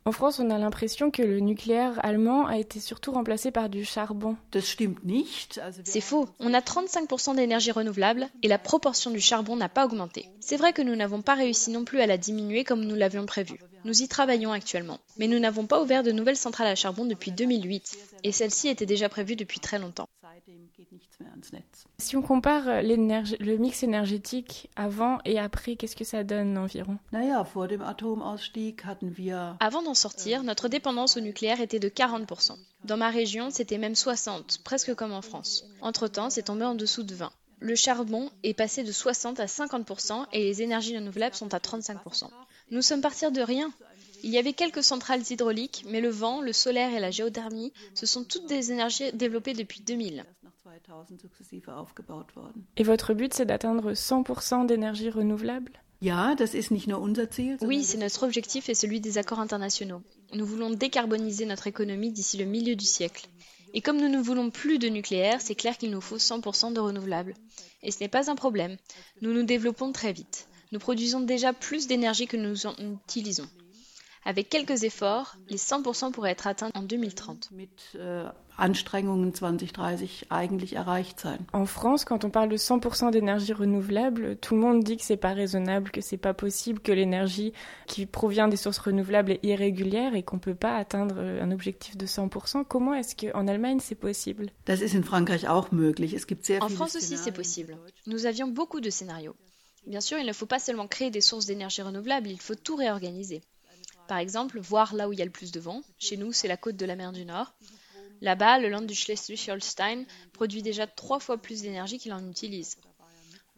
En France, on a l'impression que le nucléaire allemand a été surtout remplacé par du charbon. C'est faux. On a 35% d'énergie renouvelable et la proportion du charbon n'a pas augmenté. C'est vrai que nous n'avons pas réussi non plus à la diminuer comme nous l'avions prévu. Nous y travaillons actuellement. Mais nous n'avons pas ouvert de nouvelles centrales à charbon depuis 2008 et celle-ci était déjà prévue depuis très longtemps. Si on compare le mix énergétique avant et après, qu'est-ce que ça donne environ? Avant d'en sortir, notre dépendance au nucléaire était de 40%. Dans ma région, c'était même 60%, presque comme en France. Entre-temps, c'est tombé en dessous de 20%. Le charbon est passé de 60 à 50% et les énergies renouvelables sont à 35%. Nous sommes partis de rien. Il y avait quelques centrales hydrauliques, mais le vent, le solaire et la géothermie, ce sont toutes des énergies développées depuis 2000. Et votre but, c'est d'atteindre 100% d'énergie renouvelable? Oui, c'est notre objectif et celui des accords internationaux. Nous voulons décarboniser notre économie d'ici le milieu du siècle. Et comme nous ne voulons plus de nucléaire, c'est clair qu'il nous faut 100% de renouvelables. Et ce n'est pas un problème. Nous nous développons très vite. Nous produisons déjà plus d'énergie que nous en utilisons. Avec quelques efforts, les 100% pourraient être atteints en 2030. En France, quand on parle de 100% d'énergie renouvelable, tout le monde dit que c'est pas raisonnable, que c'est pas possible, que l'énergie qui provient des sources renouvelables est irrégulière et qu'on peut pas atteindre un objectif de 100%. Comment est-ce qu'en Allemagne c'est possible? En France aussi c'est possible. Nous avions beaucoup de scénarios. Bien sûr, il ne faut pas seulement créer des sources d'énergie renouvelable, il faut tout réorganiser. Par exemple, voir là où il y a le plus de vent. Chez nous, c'est la côte de la mer du Nord. Là-bas, le land du Schleswig-Holstein produit déjà trois fois plus d'énergie qu'il en utilise.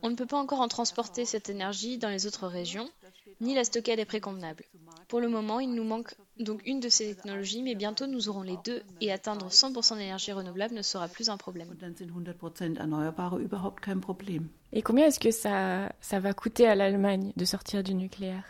On ne peut pas encore en transporter cette énergie dans les autres régions, ni la stocker à des prix convenables. Pour le moment, il nous manque donc une de ces technologies, mais bientôt nous aurons les deux et atteindre 100% d'énergie renouvelable ne sera plus un problème. Et combien est-ce que ça, ça va coûter à l'Allemagne de sortir du nucléaire?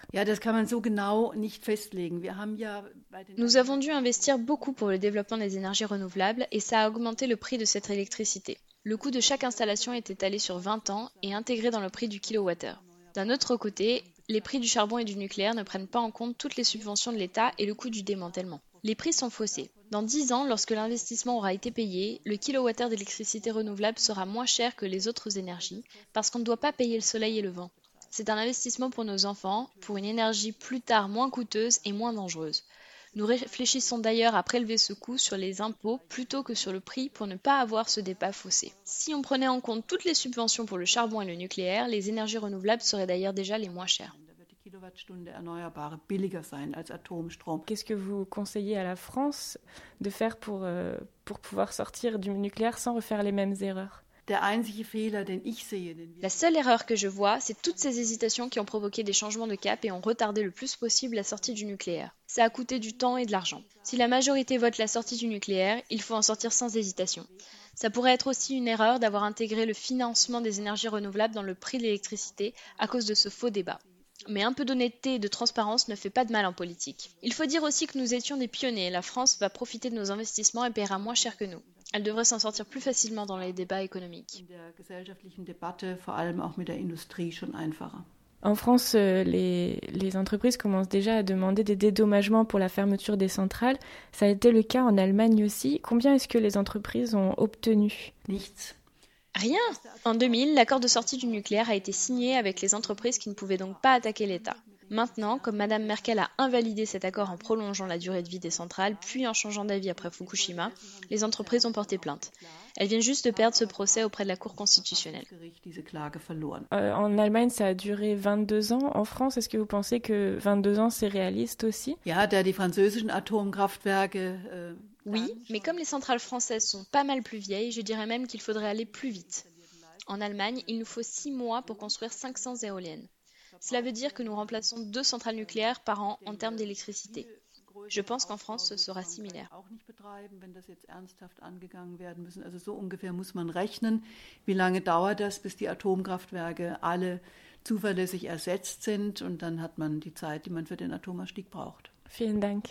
Nous avons dû investir beaucoup pour le développement des énergies renouvelables et ça a augmenté le prix de cette électricité. Le coût de chaque installation est étalé sur 20 ans et intégré dans le prix du kilowattheure. D'un autre côté, les prix du charbon et du nucléaire ne prennent pas en compte toutes les subventions de l'État et le coût du démantèlement. Les prix sont faussés. Dans 10 ans, lorsque l'investissement aura été payé, le kilowattheure d'électricité renouvelable sera moins cher que les autres énergies parce qu'on ne doit pas payer le soleil et le vent. C'est un investissement pour nos enfants, pour une énergie plus tard moins coûteuse et moins dangereuse. Nous réfléchissons d'ailleurs à prélever ce coût sur les impôts plutôt que sur le prix pour ne pas avoir ce débat faussé. Si on prenait en compte toutes les subventions pour le charbon et le nucléaire, les énergies renouvelables seraient d'ailleurs déjà les moins chères. Qu'est-ce que vous conseillez à la France de faire pour, euh, pour pouvoir sortir du nucléaire sans refaire les mêmes erreurs? La seule erreur que je vois, c'est toutes ces hésitations qui ont provoqué des changements de cap et ont retardé le plus possible la sortie du nucléaire. Ça a coûté du temps et de l'argent. Si la majorité vote la sortie du nucléaire, il faut en sortir sans hésitation. Ça pourrait être aussi une erreur d'avoir intégré le financement des énergies renouvelables dans le prix de l'électricité à cause de ce faux débat. Mais un peu d'honnêteté et de transparence ne fait pas de mal en politique. Il faut dire aussi que nous étions des pionniers. La France va profiter de nos investissements et paiera moins cher que nous. Elle devrait s'en sortir plus facilement dans les débats économiques. En France, euh, les, les, entreprises commencent déjà à demander des dédommagements pour la fermeture des centrales. Ça a été le cas en Allemagne aussi. Combien est-ce que les entreprises ont obtenu? Rien En 2000, l'accord de sortie du nucléaire a été signé avec les entreprises qui ne pouvaient donc pas attaquer l'État. Maintenant, comme Mme Merkel a invalidé cet accord en prolongeant la durée de vie des centrales, puis en changeant d'avis après Fukushima, les entreprises ont porté plainte. Elles viennent juste de perdre ce procès auprès de la Cour constitutionnelle. Euh, en Allemagne, ça a duré 22 ans. En France, est-ce que vous pensez que 22 ans, c'est réaliste aussi? Oui, mais comme les centrales françaises sont pas mal plus vieilles, je dirais même qu'il faudrait aller plus vite. En Allemagne, il nous faut 6 mois pour construire 500 éoliennes. Cela veut dire que nous remplaçons deux centrales nucléaires par an en termes d'électricité. Je pense qu'en France, ce sera similaire. Also so ungefähr muss man rechnen. Wie lange dauert das, bis die Atomkraftwerke alle zuverlässig ersetzt sind? Und dann hat man die Zeit, die man für den Atomausstieg braucht. Vielen Dank.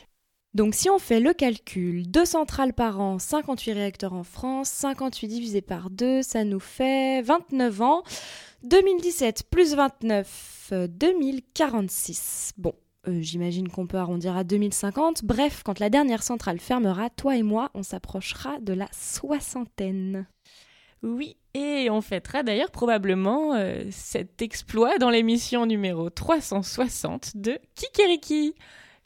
Donc si on fait le calcul, deux centrales par an, 58 réacteurs en France, 58 divisé par 2, ça nous fait 29 ans. 2017 plus 29, 2046. Bon, euh, j'imagine qu'on peut arrondir à 2050. Bref, quand la dernière centrale fermera, toi et moi, on s'approchera de la soixantaine. Oui, et on fêtera d'ailleurs probablement euh, cet exploit dans l'émission numéro 360 de Kikeriki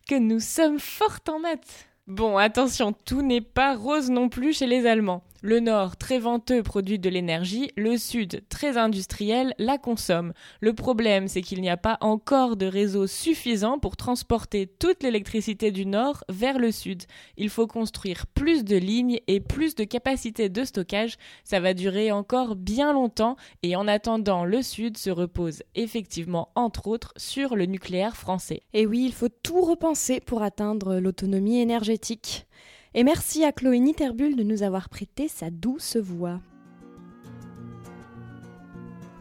que nous sommes fort en maths. Bon, attention, tout n'est pas rose non plus chez les Allemands. Le nord, très venteux, produit de l'énergie, le sud, très industriel, la consomme. Le problème, c'est qu'il n'y a pas encore de réseau suffisant pour transporter toute l'électricité du nord vers le sud. Il faut construire plus de lignes et plus de capacité de stockage. Ça va durer encore bien longtemps et en attendant, le sud se repose effectivement, entre autres, sur le nucléaire français. Et oui, il faut tout repenser pour atteindre l'autonomie énergétique. Et merci à Chloé Niterbul de nous avoir prêté sa douce voix.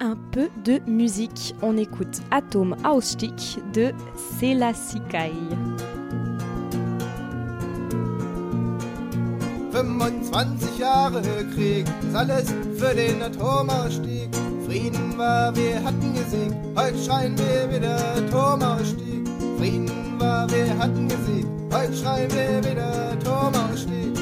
Un peu de musique. On écoute Atom Ausstieg de Selassie 25 Jahre Krieg, ist alles für den Atomausstieg. Frieden war, wir hatten gesiegt, heute schreien wir wieder Atomausstieg. Frieden war, wir hatten gesiegt, heute schreien wir wieder Atomausstieg.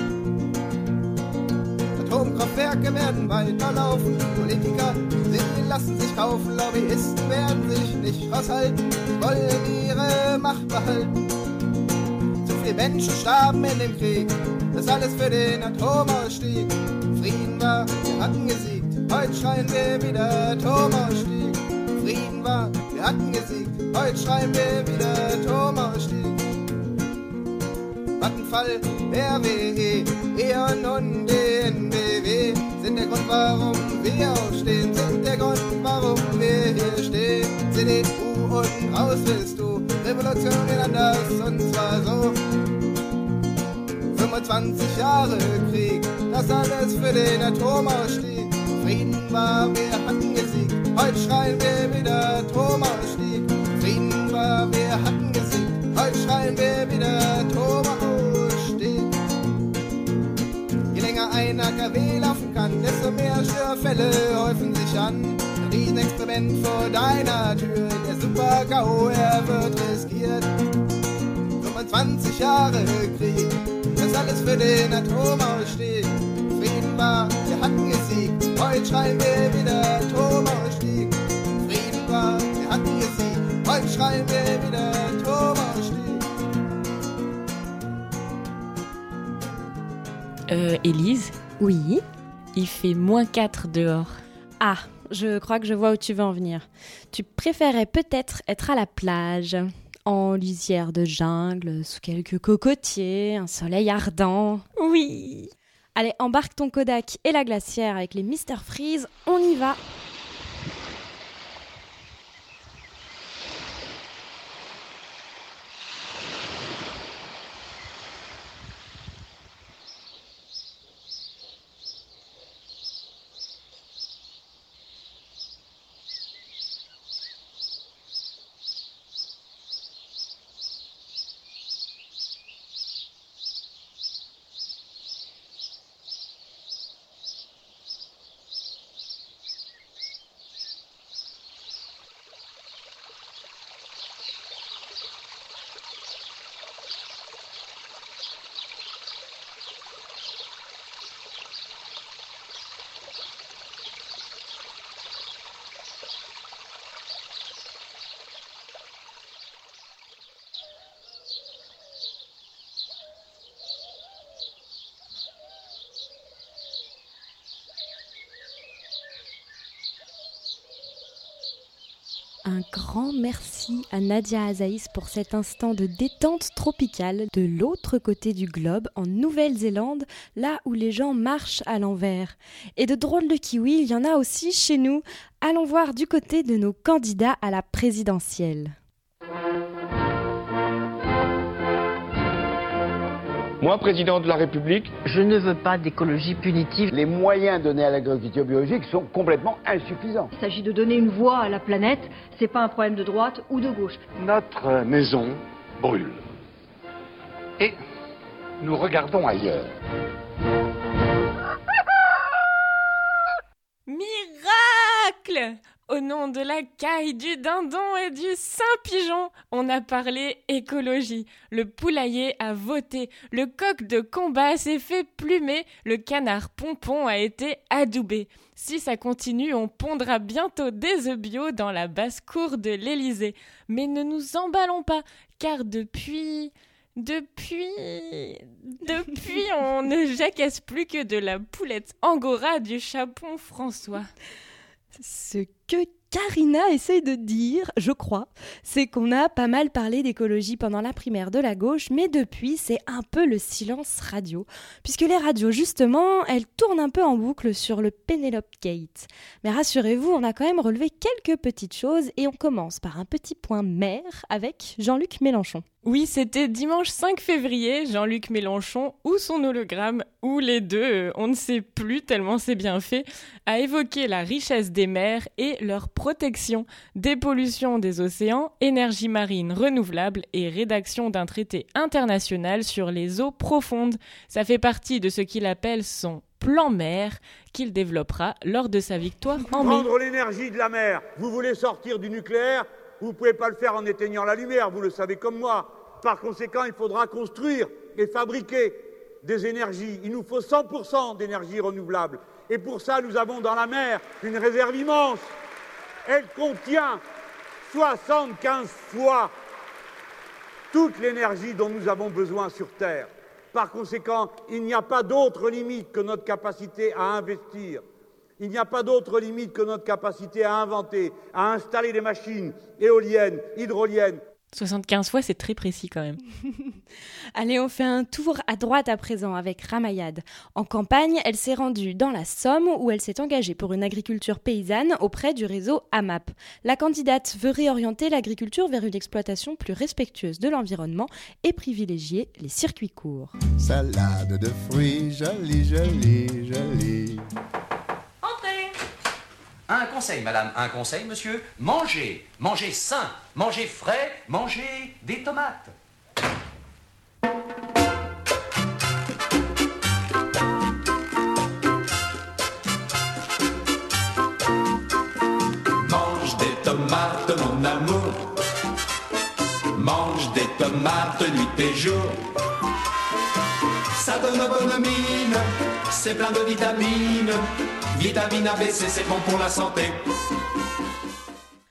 Atomkraftwerke werden weiterlaufen, Politiker, sie lassen sich kaufen, Lobbyisten werden sich nicht raushalten, wollen ihre Macht behalten. Zu viele Menschen starben in dem Krieg, das alles für den Atomausstieg. Frieden war, wir hatten gesiegt, heute schreien wir wieder Atomausstieg. Frieden war, wir hatten gesiegt, heute schreien wir wieder Atomausstieg. Vattenfall, RWE, E.ON und DNBW sind der Grund, warum wir aufstehen, sind der Grund, warum wir hier stehen. CDU und raus willst du, Revolution in anders und zwar so. 25 Jahre Krieg, das alles für den Atomausstieg. Frieden war, wir hatten heute schreien wir wieder Atomausstieg. Frieden war, wir hatten gesiegt, heute schreien wir wieder Atomausstieg. Je länger ein AKW laufen kann, desto mehr Störfälle häufen sich an. Ein Riesenexperiment vor deiner Tür, der Super-GAU, er wird riskiert. 25 Jahre Krieg, das alles für den Atomausstieg. Frieden war, wir hatten gesiegt, heute schreien wir wieder Atomausstieg. Frieden war, wir hatten gesiegt, heute schreien wir wieder Atomausstieg. Euh, Élise? Oui? Il fait moins 4 dehors. Ah, je crois que je vois où tu veux en venir. Tu préférais peut-être être à la plage, en lisière de jungle, sous quelques cocotiers, un soleil ardent. Oui Allez, embarque ton Kodak et la glacière avec les Mister Freeze, on y va Un grand merci à Nadia Azaïs pour cet instant de détente tropicale de l'autre côté du globe, en Nouvelle-Zélande, là où les gens marchent à l'envers. Et de drôles de kiwis, il y en a aussi chez nous. Allons voir du côté de nos candidats à la présidentielle. Moi, président de la République, je ne veux pas d'écologie punitive. Les moyens donnés à l'agriculture biologique sont complètement insuffisants. Il s'agit de donner une voix à la planète, c'est pas un problème de droite ou de gauche. Notre maison brûle. Et nous regardons ailleurs. Miracle au nom de la caille, du dindon et du Saint-Pigeon, on a parlé écologie. Le poulailler a voté, le coq de combat s'est fait plumer, le canard pompon a été adoubé. Si ça continue, on pondra bientôt des œufs bio dans la basse-cour de l'Élysée. Mais ne nous emballons pas, car depuis... Depuis... Depuis, on ne jacasse plus que de la poulette angora du chapon François. Ce que Karina essaye de dire, je crois, c'est qu'on a pas mal parlé d'écologie pendant la primaire de la gauche, mais depuis, c'est un peu le silence radio. Puisque les radios, justement, elles tournent un peu en boucle sur le Penelope Gate. Mais rassurez-vous, on a quand même relevé quelques petites choses et on commence par un petit point maire avec Jean-Luc Mélenchon. Oui, c'était dimanche 5 février, Jean-Luc Mélenchon, ou son hologramme, ou les deux, euh, on ne sait plus tellement c'est bien fait, a évoqué la richesse des mers et leur protection, dépollution des océans, énergie marine renouvelable et rédaction d'un traité international sur les eaux profondes. Ça fait partie de ce qu'il appelle son plan mer qu'il développera lors de sa victoire en mai. Prendre l'énergie de la mer. Vous voulez sortir du nucléaire? Vous ne pouvez pas le faire en éteignant la lumière, vous le savez comme moi. Par conséquent, il faudra construire et fabriquer des énergies. Il nous faut 100% d'énergie renouvelable. Et pour ça, nous avons dans la mer une réserve immense. Elle contient 75 fois toute l'énergie dont nous avons besoin sur Terre. Par conséquent, il n'y a pas d'autre limite que notre capacité à investir. Il n'y a pas d'autre limite que notre capacité à inventer, à installer des machines éoliennes, hydroliennes, 75 fois, c'est très précis quand même. Allez, on fait un tour à droite à présent avec Ramayad. En campagne, elle s'est rendue dans la Somme où elle s'est engagée pour une agriculture paysanne auprès du réseau AMAP. La candidate veut réorienter l'agriculture vers une exploitation plus respectueuse de l'environnement et privilégier les circuits courts. Salade de fruits, jolie, jolie, jolie. Un conseil, madame, un conseil, monsieur. Mangez, mangez sain, mangez frais, mangez des tomates. Mange des tomates, mon amour. Mange des tomates nuit et jour. Ça donne bonne mine, c'est plein de vitamines. Vitamine ABC, c'est bon pour la santé.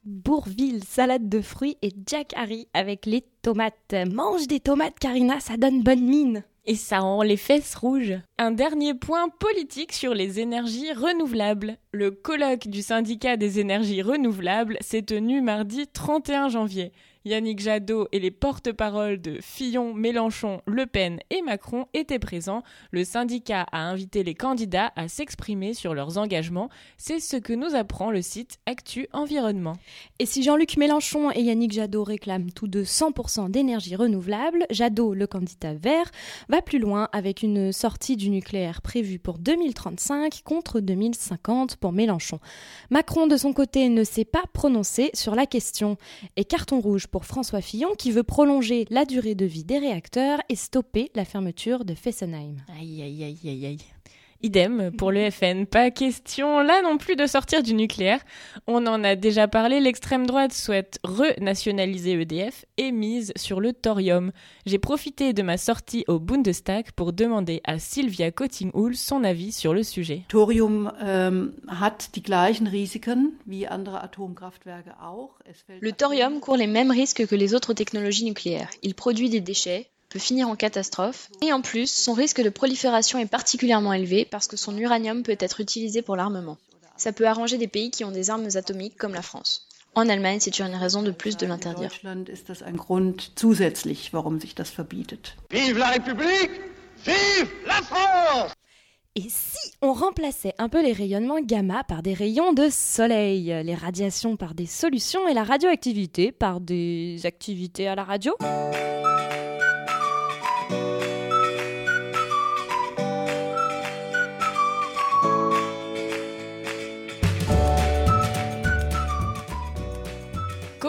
Bourville, salade de fruits et Jack Harry avec les tomates. Mange des tomates, Karina, ça donne bonne mine. Et ça rend les fesses rouges. Un dernier point politique sur les énergies renouvelables. Le colloque du syndicat des énergies renouvelables s'est tenu mardi 31 janvier. Yannick Jadot et les porte-paroles de Fillon, Mélenchon, Le Pen et Macron étaient présents. Le syndicat a invité les candidats à s'exprimer sur leurs engagements. C'est ce que nous apprend le site Actu Environnement. Et si Jean-Luc Mélenchon et Yannick Jadot réclament tous deux 100% d'énergie renouvelable, Jadot, le candidat vert, va plus loin avec une sortie du nucléaire prévue pour 2035 contre 2050 pour Mélenchon. Macron, de son côté, ne s'est pas prononcé sur la question. Et carton rouge François Fillon qui veut prolonger la durée de vie des réacteurs et stopper la fermeture de Fessenheim. Idem pour le FN. Pas question là non plus de sortir du nucléaire. On en a déjà parlé, l'extrême droite souhaite renationaliser EDF et mise sur le thorium. J'ai profité de ma sortie au Bundestag pour demander à Sylvia Cotting-Hull son avis sur le sujet. Thorium ähm, hat die gleichen Risiken wie andere Atomkraftwerke auch. Le thorium court les mêmes risques que les autres technologies nucléaires. Il produit des déchets, peut finir en catastrophe, et en plus, son risque de prolifération est particulièrement élevé parce que son uranium peut être utilisé pour l'armement. Ça peut arranger des pays qui ont des armes atomiques comme la France. En Allemagne, c'est une raison de plus de l'interdire. Vive la République Vive la France et si on remplaçait un peu les rayonnements gamma par des rayons de soleil, les radiations par des solutions et la radioactivité par des activités à la radio?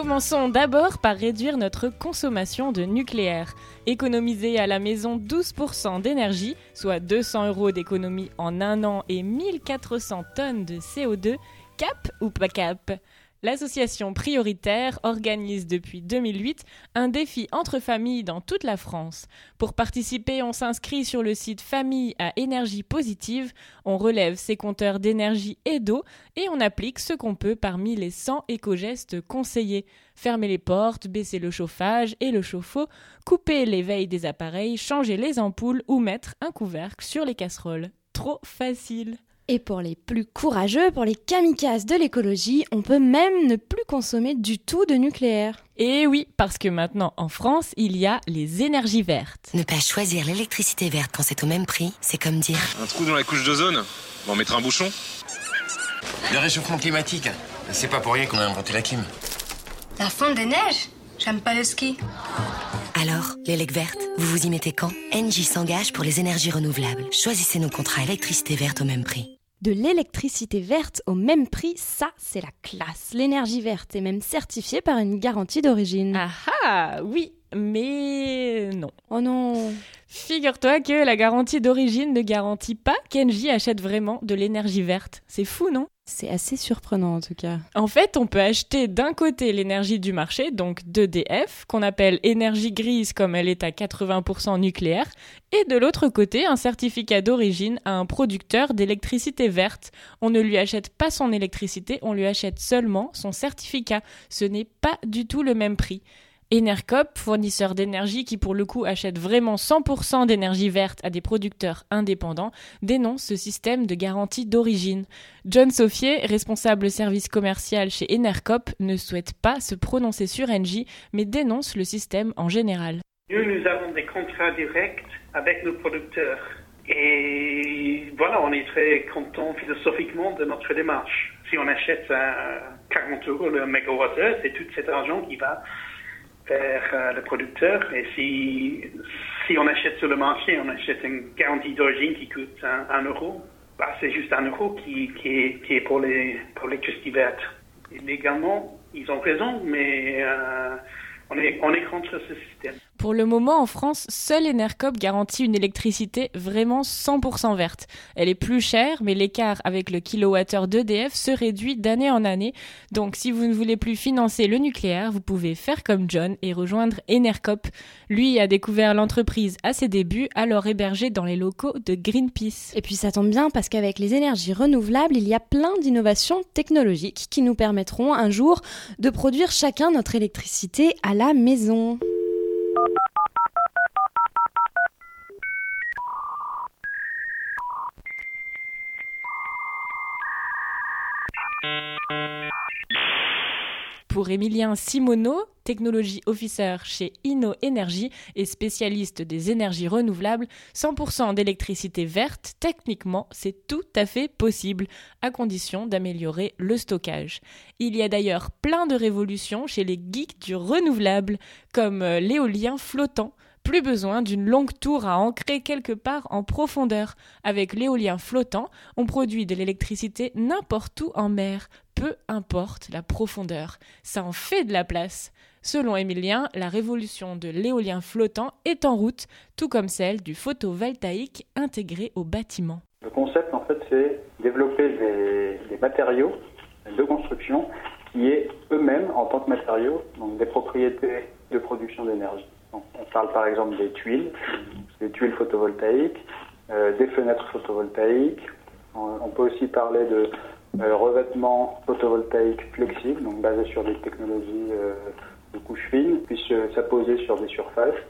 Commençons d'abord par réduire notre consommation de nucléaire. Économiser à la maison 12% d'énergie, soit 200 euros d'économie en un an et 1400 tonnes de CO2, cap ou pas cap? L'association Prioritaire organise depuis 2008 un défi entre familles dans toute la France. Pour participer, on s'inscrit sur le site Famille à énergie positive, on relève ses compteurs d'énergie et d'eau et on applique ce qu'on peut parmi les 100 éco-gestes conseillés. Fermer les portes, baisser le chauffage et le chauffe-eau, couper les veilles des appareils, changer les ampoules ou mettre un couvercle sur les casseroles. Trop facile. Et pour les plus courageux, pour les kamikazes de l'écologie, on peut même ne plus consommer du tout de nucléaire. Et oui, parce que maintenant en France, il y a les énergies vertes. Ne pas choisir l'électricité verte quand c'est au même prix, c'est comme dire... Un trou dans la couche d'ozone On va mettre un bouchon Le réchauffement climatique, c'est pas pour rien qu'on a inventé la clim. La fonte des neiges J'aime pas le ski. Alors, l'élec verte, vous vous y mettez quand? Engie s'engage pour les énergies renouvelables. Choisissez nos contrats électricité verte au même prix de l'électricité verte au même prix, ça c'est la classe. L'énergie verte est même certifiée par une garantie d'origine. Ah ah, oui, mais non. Oh non. Figure-toi que la garantie d'origine ne garantit pas qu'Engie achète vraiment de l'énergie verte. C'est fou, non? C'est assez surprenant en tout cas. En fait, on peut acheter d'un côté l'énergie du marché, donc d'EDF, qu'on appelle énergie grise comme elle est à 80% nucléaire, et de l'autre côté un certificat d'origine à un producteur d'électricité verte. On ne lui achète pas son électricité, on lui achète seulement son certificat. Ce n'est pas du tout le même prix. Enercop, fournisseur d'énergie qui pour le coup achète vraiment 100% d'énergie verte à des producteurs indépendants, dénonce ce système de garantie d'origine. John Soffier, responsable service commercial chez Enercop, ne souhaite pas se prononcer sur Engie, mais dénonce le système en général. Nous, nous avons des contrats directs avec nos producteurs. Et voilà, on est très content philosophiquement de notre démarche. Si on achète à 40 euros le mégawattheure, c'est tout cet argent qui va vers euh, le producteur. Et si, si on achète sur le marché, on achète une garantie d'origine qui coûte un, euro, bah, c'est juste un euro qui, qui, est, qui est pour les pour l'électricité verte. Et légalement, ils ont raison, mais euh, on, est, on est contre ce système. Pour le moment, en France, seul Enercop garantit une électricité vraiment 100% verte. Elle est plus chère, mais l'écart avec le kilowattheure d'EDF se réduit d'année en année. Donc, si vous ne voulez plus financer le nucléaire, vous pouvez faire comme John et rejoindre Enercop. Lui a découvert l'entreprise à ses débuts, alors hébergée dans les locaux de Greenpeace. Et puis, ça tombe bien parce qu'avec les énergies renouvelables, il y a plein d'innovations technologiques qui nous permettront un jour de produire chacun notre électricité à la maison. Pour Emilien Simoneau, technologie officer chez Inno Energy et spécialiste des énergies renouvelables, 100% d'électricité verte, techniquement, c'est tout à fait possible, à condition d'améliorer le stockage. Il y a d'ailleurs plein de révolutions chez les geeks du renouvelable, comme euh, l'éolien flottant, plus besoin d'une longue tour à ancrer quelque part en profondeur. Avec l'éolien flottant, on produit de l'électricité n'importe où en mer, peu importe la profondeur. Ça en fait de la place. Selon Emilien, la révolution de l'éolien flottant est en route, tout comme celle du photovoltaïque intégré au bâtiment. Le concept, en fait, c'est développer des, matériaux de construction qui aient eux-mêmes, en tant que matériaux, donc des propriétés de production d'énergie. On parle par exemple des tuiles, des tuiles photovoltaïques, euh, des fenêtres photovoltaïques. On, peut aussi parler de euh, revêtements photovoltaïques flexibles, donc basés sur des technologies euh, de couches fines, puissent s'apposer sur des surfaces.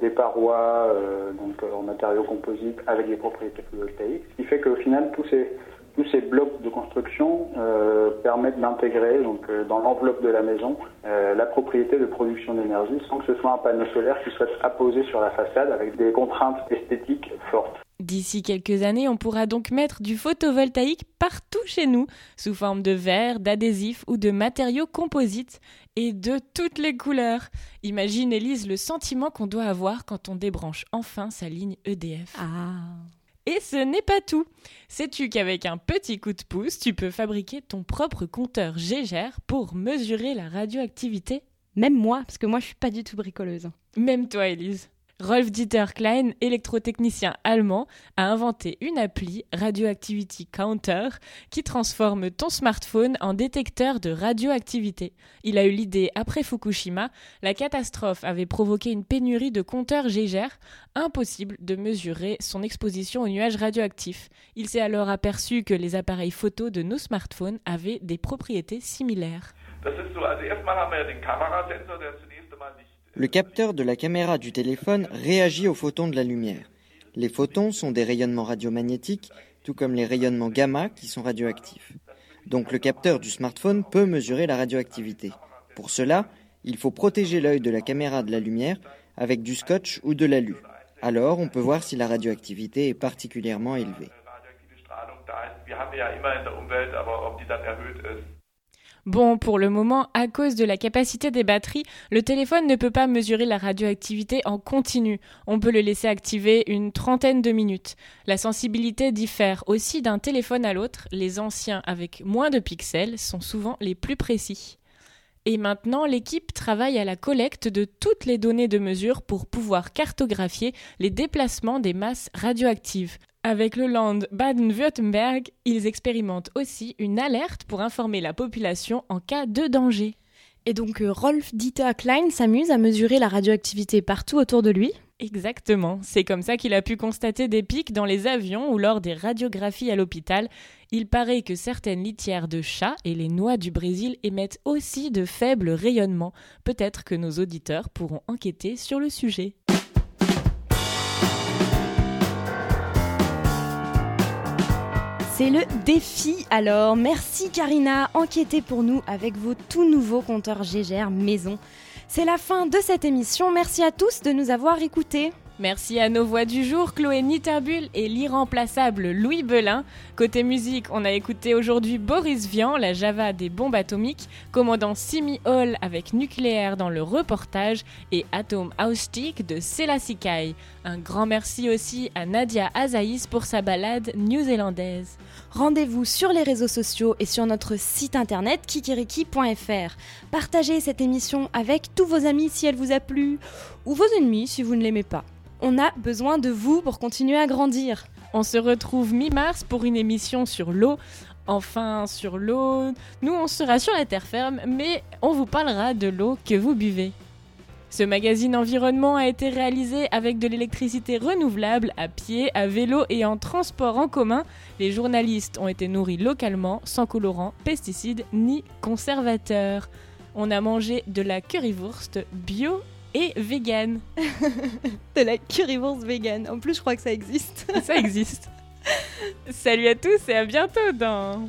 des parois donc en matériaux composites avec des propriétés photovoltaïques, ce qui fait qu'au final tous ces Tous ces blocs de construction euh, permettent d'intégrer donc euh, dans l'enveloppe de la maison euh, la propriété de production d'énergie sans que ce soit un panneau solaire qui soit apposé sur la façade avec des contraintes esthétiques fortes. D'ici quelques années, on pourra donc mettre du photovoltaïque partout chez nous, sous forme de verre, d'adhésifs ou de matériaux composites, et de toutes les couleurs. Imagine, Elise, le sentiment qu'on doit avoir quand on débranche enfin sa ligne EDF. Ah. Et ce n'est pas tout. Sais-tu qu'avec un petit coup de pouce, tu peux fabriquer ton propre compteur Gégère pour mesurer la radioactivité? Même moi, parce que moi je suis pas du tout bricoleuse. Même toi, Elise. Rolf Dieter Klein, électrotechnicien allemand, a inventé une appli Radioactivity Counter qui transforme ton smartphone en détecteur de radioactivité. Il a eu l'idée après Fukushima, la catastrophe avait provoqué une pénurie de compteurs Gégère, impossible de mesurer son exposition aux nuages radioactifs. Il s'est alors aperçu que les appareils photo de nos smartphones avaient des propriétés similaires. Le capteur de la caméra du téléphone réagit aux photons de la lumière. Les photons sont des rayonnements radiomagnétiques, tout comme les rayonnements gamma qui sont radioactifs. Donc le capteur du smartphone peut mesurer la radioactivité. Pour cela, il faut protéger l'œil de la caméra de la lumière avec du scotch ou de l'alu. Alors on peut voir si la radioactivité est particulièrement élevée. Bon, pour le moment, à cause de la capacité des batteries, le téléphone ne peut pas mesurer la radioactivité en continu. On peut le laisser activer une trentaine de minutes. La sensibilité diffère aussi d'un téléphone à l'autre. Les anciens avec moins de pixels sont souvent les plus précis. Et maintenant, l'équipe travaille à la collecte de toutes les données de mesure pour pouvoir cartographier les déplacements des masses radioactives. Avec le Land Baden-Württemberg, ils expérimentent aussi une alerte pour informer la population en cas de danger. Et donc euh, Rolf Dieter Klein s'amuse à mesurer la radioactivité partout autour de lui. Exactement, c'est comme ça qu'il a pu constater des pics dans les avions ou lors des radiographies à l'hôpital. Il paraît que certaines litières de chats et les noix du Brésil émettent aussi de faibles rayonnements. Peut-être que nos auditeurs pourront enquêter sur le sujet. C'est le défi alors. Merci Karina, enquêtez pour nous avec vos tout nouveaux compteurs Gégère maison. C'est la fin de cette émission. Merci à tous de nous avoir écoutés. Merci à nos voix du jour, Chloé Nitterbul et l'irremplaçable Louis Belin. Côté musique, on a écouté aujourd'hui Boris Vian, la Java des bombes atomiques, commandant Simi Hall avec Nucléaire dans le reportage et Atom Ausstieg de Selassie Kai. Un grand merci aussi à Nadia Azaïs pour sa balade new-zélandaise. Rendez-vous sur les réseaux sociaux et sur notre site internet kikiriki.fr. Partagez cette émission avec tous vos amis si elle vous a plu, ou vos ennemis si vous ne l'aimez pas. On a besoin de vous pour continuer à grandir. On se retrouve mi-mars pour une émission sur l'eau. Enfin, sur l'eau, nous on sera sur la terre ferme, mais on vous parlera de l'eau que vous buvez. Ce magazine environnement a été réalisé avec de l'électricité renouvelable à pied, à vélo et en transport en commun. Les journalistes ont été nourris localement, sans colorants, pesticides ni conservateurs. On a mangé de la currywurst bio et vegan. de la currywurst vegan. En plus, je crois que ça existe. ça existe. Salut à tous et à bientôt dans...